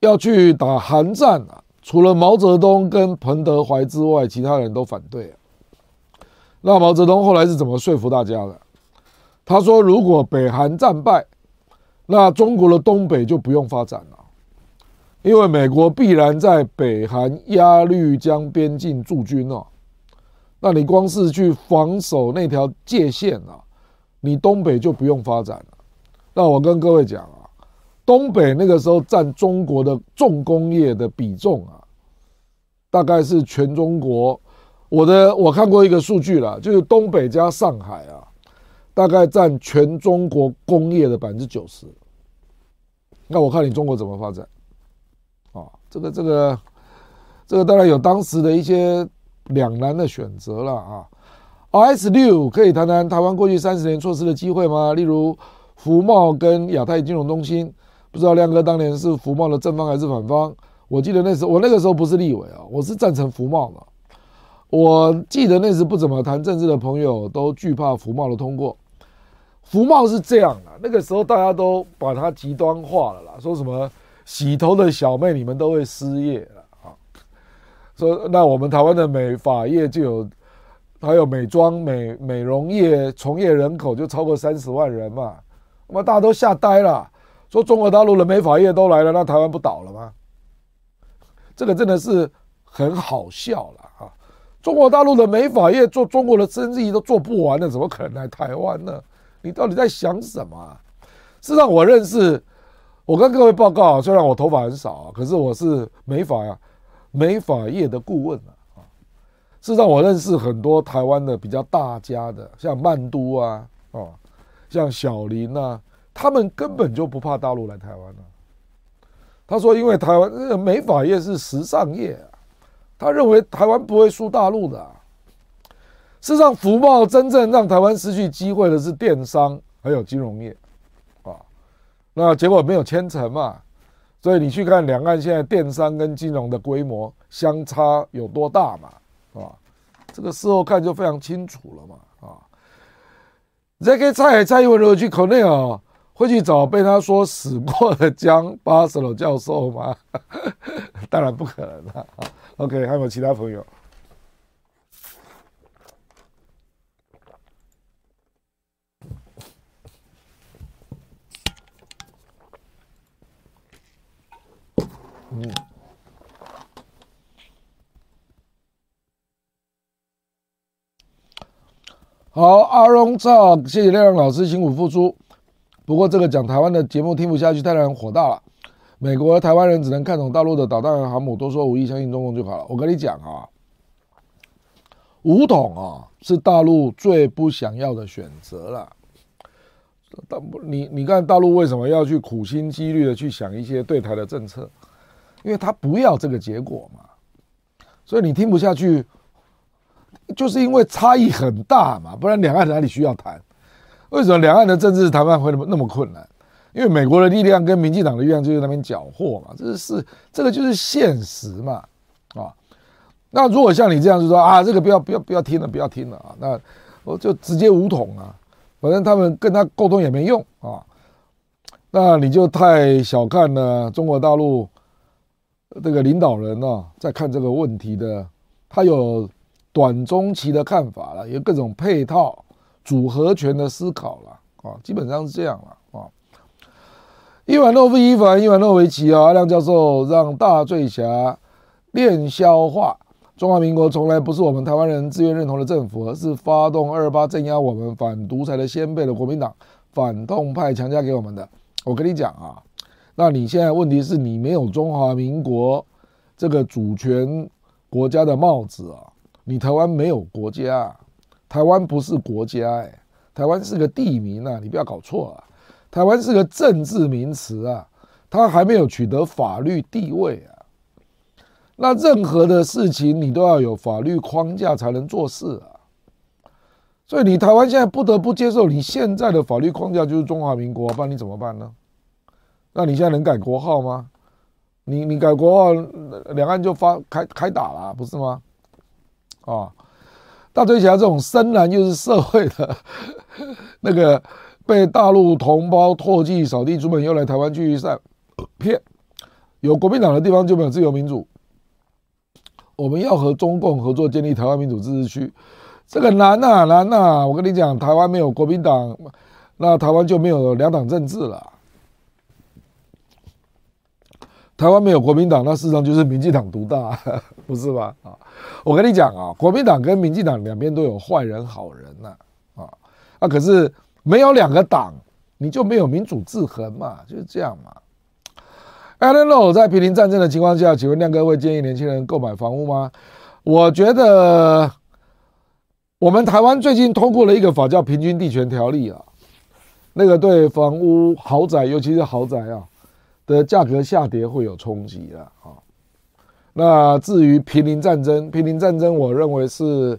要去打韩战啊，除了毛泽东跟彭德怀之外，其他人都反对。那毛泽东后来是怎么说服大家的？他说：“如果北韩战败，那中国的东北就不用发展了，因为美国必然在北韩鸭绿江边境驻军哦。那你光是去防守那条界线啊，你东北就不用发展。那我跟各位讲啊，东北那个时候占中国的重工业的比重啊，大概是全中国。”我的我看过一个数据了，就是东北加上海啊，大概占全中国工业的百分之九十。那我看你中国怎么发展？啊，这个这个这个当然有当时的一些两难的选择了啊。RS 六可以谈谈台湾过去三十年错失的机会吗？例如福茂跟亚太金融中心不知道亮哥当年是福茂的正方还是反方？我记得那时候我那个时候不是立委啊，我是赞成福茂的。我记得那时不怎么谈政治的朋友都惧怕福茂的通过。福茂是这样的，那个时候大家都把它极端化了啦，说什么洗头的小妹你们都会失业了啊？说那我们台湾的美发业就有，还有美妆美美容业从业人口就超过三十万人嘛，那么大家都吓呆了，说中国大陆的美法业都来了，那台湾不倒了吗？这个真的是很好笑了啊！中国大陆的美法业做中国的生意都做不完了，怎么可能来台湾呢？你到底在想什么啊？事实上，我认识，我跟各位报告，虽然我头发很少啊，可是我是美法呀，美法业的顾问啊。事实上，我认识很多台湾的比较大家的，像曼都啊，哦，像小林啊，他们根本就不怕大陆来台湾啊。他说，因为台湾美发业是时尚业啊，他认为台湾不会输大陆的。事实上，福报真正让台湾失去机会的是电商还有金融业，啊，那结果没有签成嘛，所以你去看两岸现在电商跟金融的规模相差有多大嘛，啊，这个事后看就非常清楚了嘛，这个蔡蔡英文如果去口内啊，会去找被他说死过的江巴塞罗教授吗？当然不可能了。OK，还有没有其他朋友？嗯，好，阿荣照，谢谢亮亮老师辛苦付出。不过这个讲台湾的节目听不下去，太让人火大了。美国台湾人只能看懂大陆的导弹和航母，多说无益，相信中共就好了。我跟你讲啊，武统啊是大陆最不想要的选择了。大你你看大陆为什么要去苦心积虑的去想一些对台的政策？因为他不要这个结果嘛，所以你听不下去，就是因为差异很大嘛，不然两岸哪里需要谈？为什么两岸的政治谈判会那么那么困难？因为美国的力量跟民进党的力量就在那边搅和嘛，这是这个就是现实嘛，啊，那如果像你这样就说啊，这个不要不要不要听了，不要听了啊，那我就直接武统啊，反正他们跟他沟通也没用啊，那你就太小看了中国大陆。这个领导人呢、在看这个问题的，他有短中期的看法了，有各种配套组合拳的思考了啊，基本上是这样了啊。伊万诺夫伊凡伊万诺维奇啊，阿亮教授让大醉侠练消化。中华民国从来不是我们台湾人自愿认同的政府，而是发动二八镇压我们反独裁的先辈的国民党反动派强加给我们的。我跟你讲啊。那你现在问题是你没有中华民国这个主权国家的帽子啊，你台湾没有国家，台湾不是国家哎，台湾是个地名啊，你不要搞错啊，台湾是个政治名词啊，它还没有取得法律地位啊。那任何的事情你都要有法律框架才能做事啊，所以你台湾现在不得不接受你现在的法律框架就是中华民国，不然你怎么办呢？那你现在能改国号吗？你你改国号，两岸就发开开打了，不是吗？啊，大醉侠这种深蓝又是社会的那个被大陆同胞唾弃、扫地出门，又来台湾继续散骗。有国民党的地方就没有自由民主。我们要和中共合作建立台湾民主自治区，这个难呐难呐！我跟你讲，台湾没有国民党，那台湾就没有两党政治了。台湾没有国民党，那事实上就是民进党独大，不是吧？啊，我跟你讲啊，国民党跟民进党两边都有坏人好人呐，啊啊，可是没有两个党，你就没有民主制衡嘛，就是这样嘛。Alan Low 在毗邻战争的情况下，请问亮哥会建议年轻人购买房屋吗？我觉得我们台湾最近通过了一个法叫《平均地权条例》啊，那个对房屋豪宅，尤其是豪宅啊。的价格下跌会有冲击了啊。那至于毗邻战争，毗邻战争，我认为是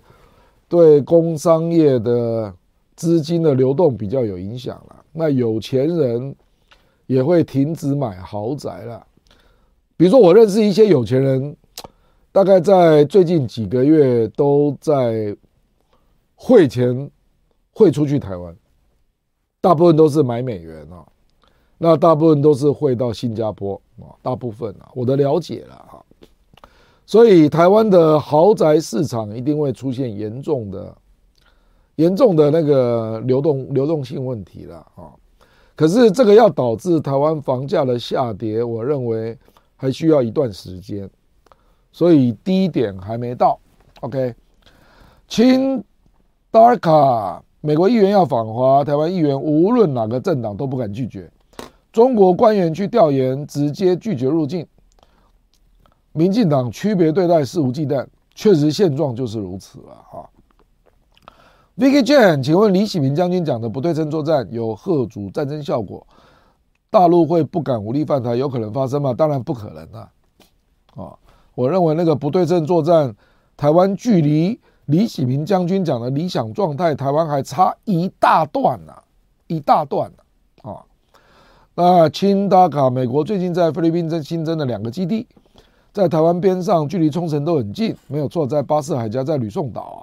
对工商业的资金的流动比较有影响了。那有钱人也会停止买豪宅了。比如说，我认识一些有钱人，大概在最近几个月都在汇钱汇出去台湾，大部分都是买美元啊，那大部分都是汇到新加坡啊，大部分啊，我的了解了。所以台湾的豪宅市场一定会出现严重的、严重的那个流动流动性问题了啊。可是这个要导致台湾房价的下跌，我认为。还需要一段时间，所以低点还没到。OK，亲，DARCA，美国议员要访华，台湾议员无论哪个政党都不敢拒绝。中国官员去调研，直接拒绝入境。民进党区别对待，肆无忌惮，确实现状就是如此了哈。Vicky Jane，请问李喜明将军讲的不对称作战有吓阻战争效果？大陆会不敢武力犯台，有可能发生吗？当然不可能啊！啊，我认为那个不对称作战，台湾距离李喜明将军讲的理想状态，台湾还差一大段呢，一大段呢！啊，那钦达卡美国最近在菲律宾增新增了两个基地，在台湾边上，距离冲绳都很近，没有错，在巴士海峡，在吕宋岛啊，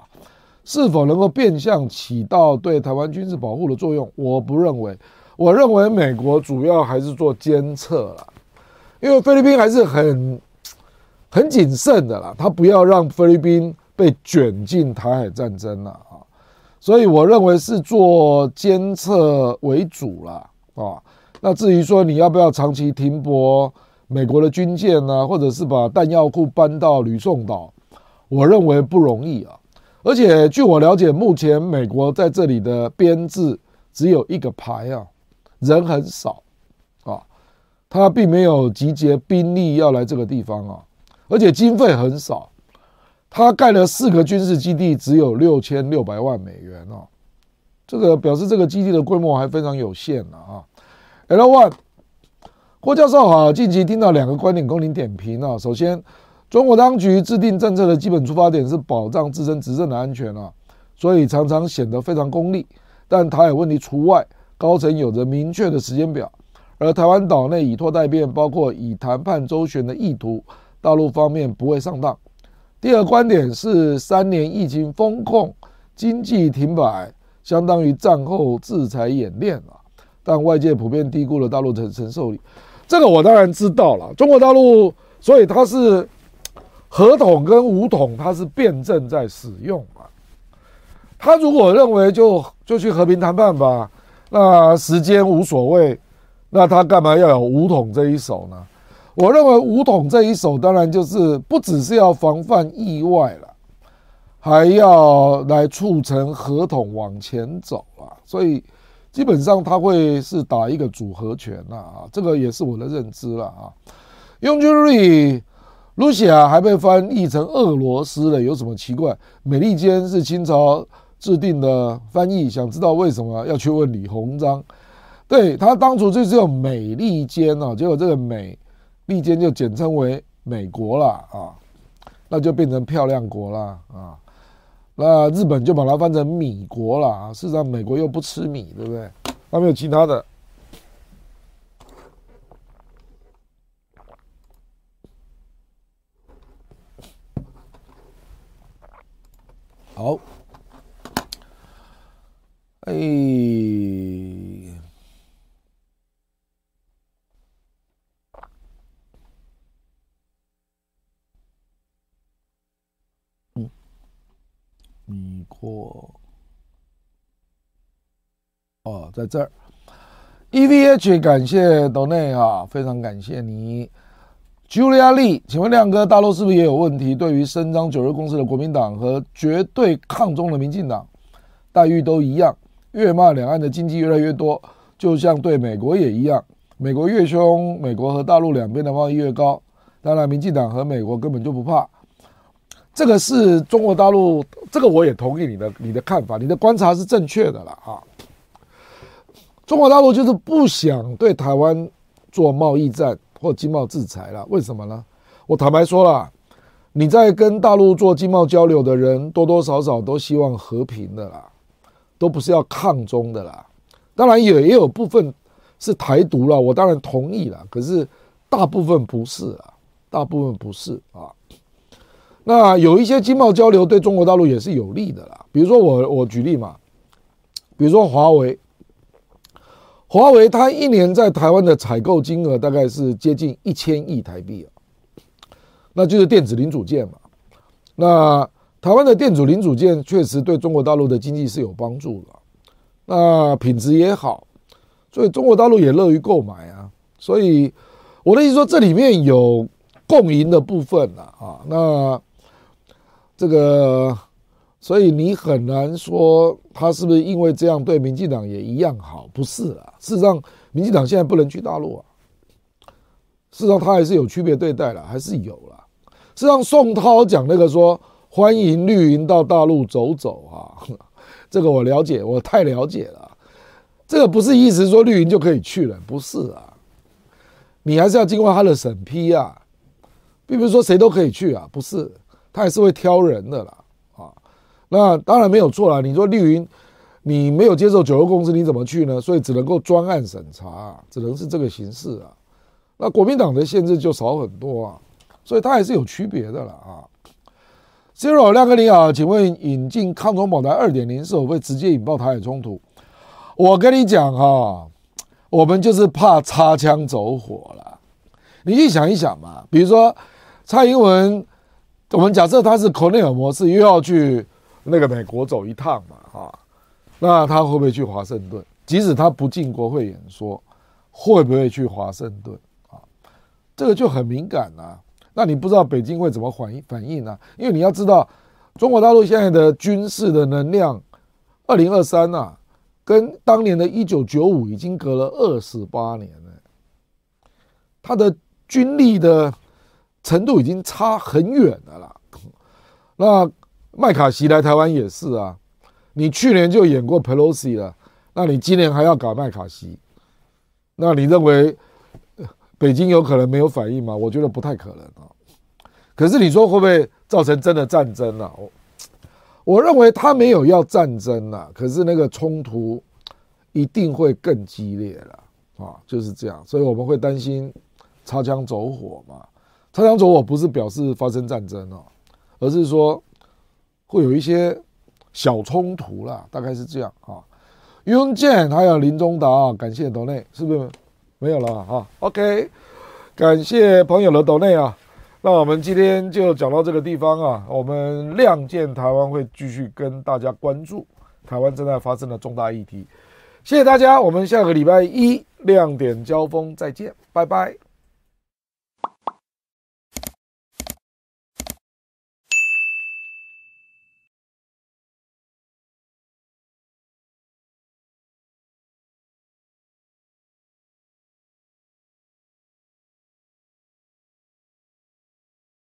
是否能够变相起到对台湾军事保护的作用？我不认为。我认为美国主要还是做监测了，因为菲律宾还是很很谨慎的啦，他不要让菲律宾被卷进台海战争了啊，所以我认为是做监测为主了啊。那至于说你要不要长期停泊美国的军舰呢，或者是把弹药库搬到吕宋岛，我认为不容易啊。而且据我了解，目前美国在这里的编制只有一个排啊。人很少，啊，他并没有集结兵力要来这个地方啊，而且经费很少，他盖了四个军事基地，只有六千六百万美元哦，这个表示这个基地的规模还非常有限啊。L one，郭教授好，近期听到两个观点供您点评啊。首先，中国当局制定政策的基本出发点是保障自身执政的安全啊，所以常常显得非常功利，但台海问题除外。高层有着明确的时间表，而台湾岛内以拖待变，包括以谈判周旋的意图，大陆方面不会上当。第二观点是三年疫情封控，经济停摆，相当于战后制裁演练啊。但外界普遍低估了大陆的承受力。这个我当然知道了，中国大陆，所以它是和统跟武统，它是辩证在使用啊。他如果认为就就去和平谈判吧。那时间无所谓，那他干嘛要有武统这一手呢？我认为武统这一手当然就是不只是要防范意外了，还要来促成和统往前走啊。所以基本上他会是打一个组合拳呐啊，这个也是我的认知了啊。雍君瑞，Lucia 还被翻译成俄罗斯了，有什么奇怪？美利坚是清朝。制定的翻译，想知道为什么要去问李鸿章？对，他当初就只有美利坚啊，结果这个美利坚就简称为美国了啊，那就变成漂亮国了啊。那日本就把它翻成米国了啊。事实上，美国又不吃米，对不对？那没有其他的。好。哎，嗯，我，哦，在这儿，EVH，感谢 Donate 啊，非常感谢你，Julia Lee，请问亮哥，大陆是不是也有问题？对于伸张九二共识的国民党和绝对抗中的民进党，待遇都一样？越骂两岸的经济越来越多，就像对美国也一样。美国越凶，美国和大陆两边的贸易越高。当然，民进党和美国根本就不怕。这个是中国大陆，这个我也同意你的你的看法，你的观察是正确的了啊。中国大陆就是不想对台湾做贸易战或经贸制裁了。为什么呢？我坦白说了，你在跟大陆做经贸交流的人，多多少少都希望和平的啦。都不是要抗中的啦，当然也也有部分是台独了，我当然同意了。可是大部分不是啊，大部分不是啊。那有一些经贸交流对中国大陆也是有利的啦。比如说我我举例嘛，比如说华为，华为它一年在台湾的采购金额大概是接近一千亿台币啊，那就是电子零组件嘛。那台湾的电子零组件确实对中国大陆的经济是有帮助的，那品质也好，所以中国大陆也乐于购买啊。所以我的意思说，这里面有共赢的部分了啊。那这个，所以你很难说他是不是因为这样对民进党也一样好？不是啊。事实上，民进党现在不能去大陆啊。事实上，他还是有区别对待了，还是有了。事实上，宋涛讲那个说。欢迎绿营到大陆走走啊！这个我了解，我太了解了。这个不是意思说绿营就可以去了，不是啊。你还是要经过他的审批啊，并不是说谁都可以去啊，不是，他还是会挑人的啦啊。那当然没有错啦。你说绿云，你没有接受九二共识，你怎么去呢？所以只能够专案审查，只能是这个形式啊。那国民党的限制就少很多啊，所以它还是有区别的了啊。Zero 亮哥你好，请问引进抗中保台二点零是否会直接引爆台海冲突？我跟你讲哈，我们就是怕擦枪走火了。你去想一想嘛，比如说蔡英文，我们假设他是孔内尔模式，又要去那个美国走一趟嘛，哈，那他会不会去华盛顿？即使他不进国会演说，会不会去华盛顿？啊，这个就很敏感啊。那你不知道北京会怎么反应反应呢？因为你要知道，中国大陆现在的军事的能量，二零二三呐，跟当年的一九九五已经隔了二十八年了，他的军力的程度已经差很远了啦。那麦卡锡来台湾也是啊，你去年就演过 Pelosi 了，那你今年还要搞麦卡锡，那你认为？北京有可能没有反应吗？我觉得不太可能啊。可是你说会不会造成真的战争呢？我我认为他没有要战争啊，可是那个冲突一定会更激烈了啊，就是这样。所以我们会担心擦枪走火嘛。擦枪走火不是表示发生战争哦，而是说会有一些小冲突啦，大概是这样啊。雍健还有林中达啊，感谢斗内，是不是？没有了哈，OK，感谢朋友的抖内啊，那我们今天就讲到这个地方啊，我们亮剑台湾会继续跟大家关注台湾正在发生的重大议题，谢谢大家，我们下个礼拜一亮点交锋再见，拜拜。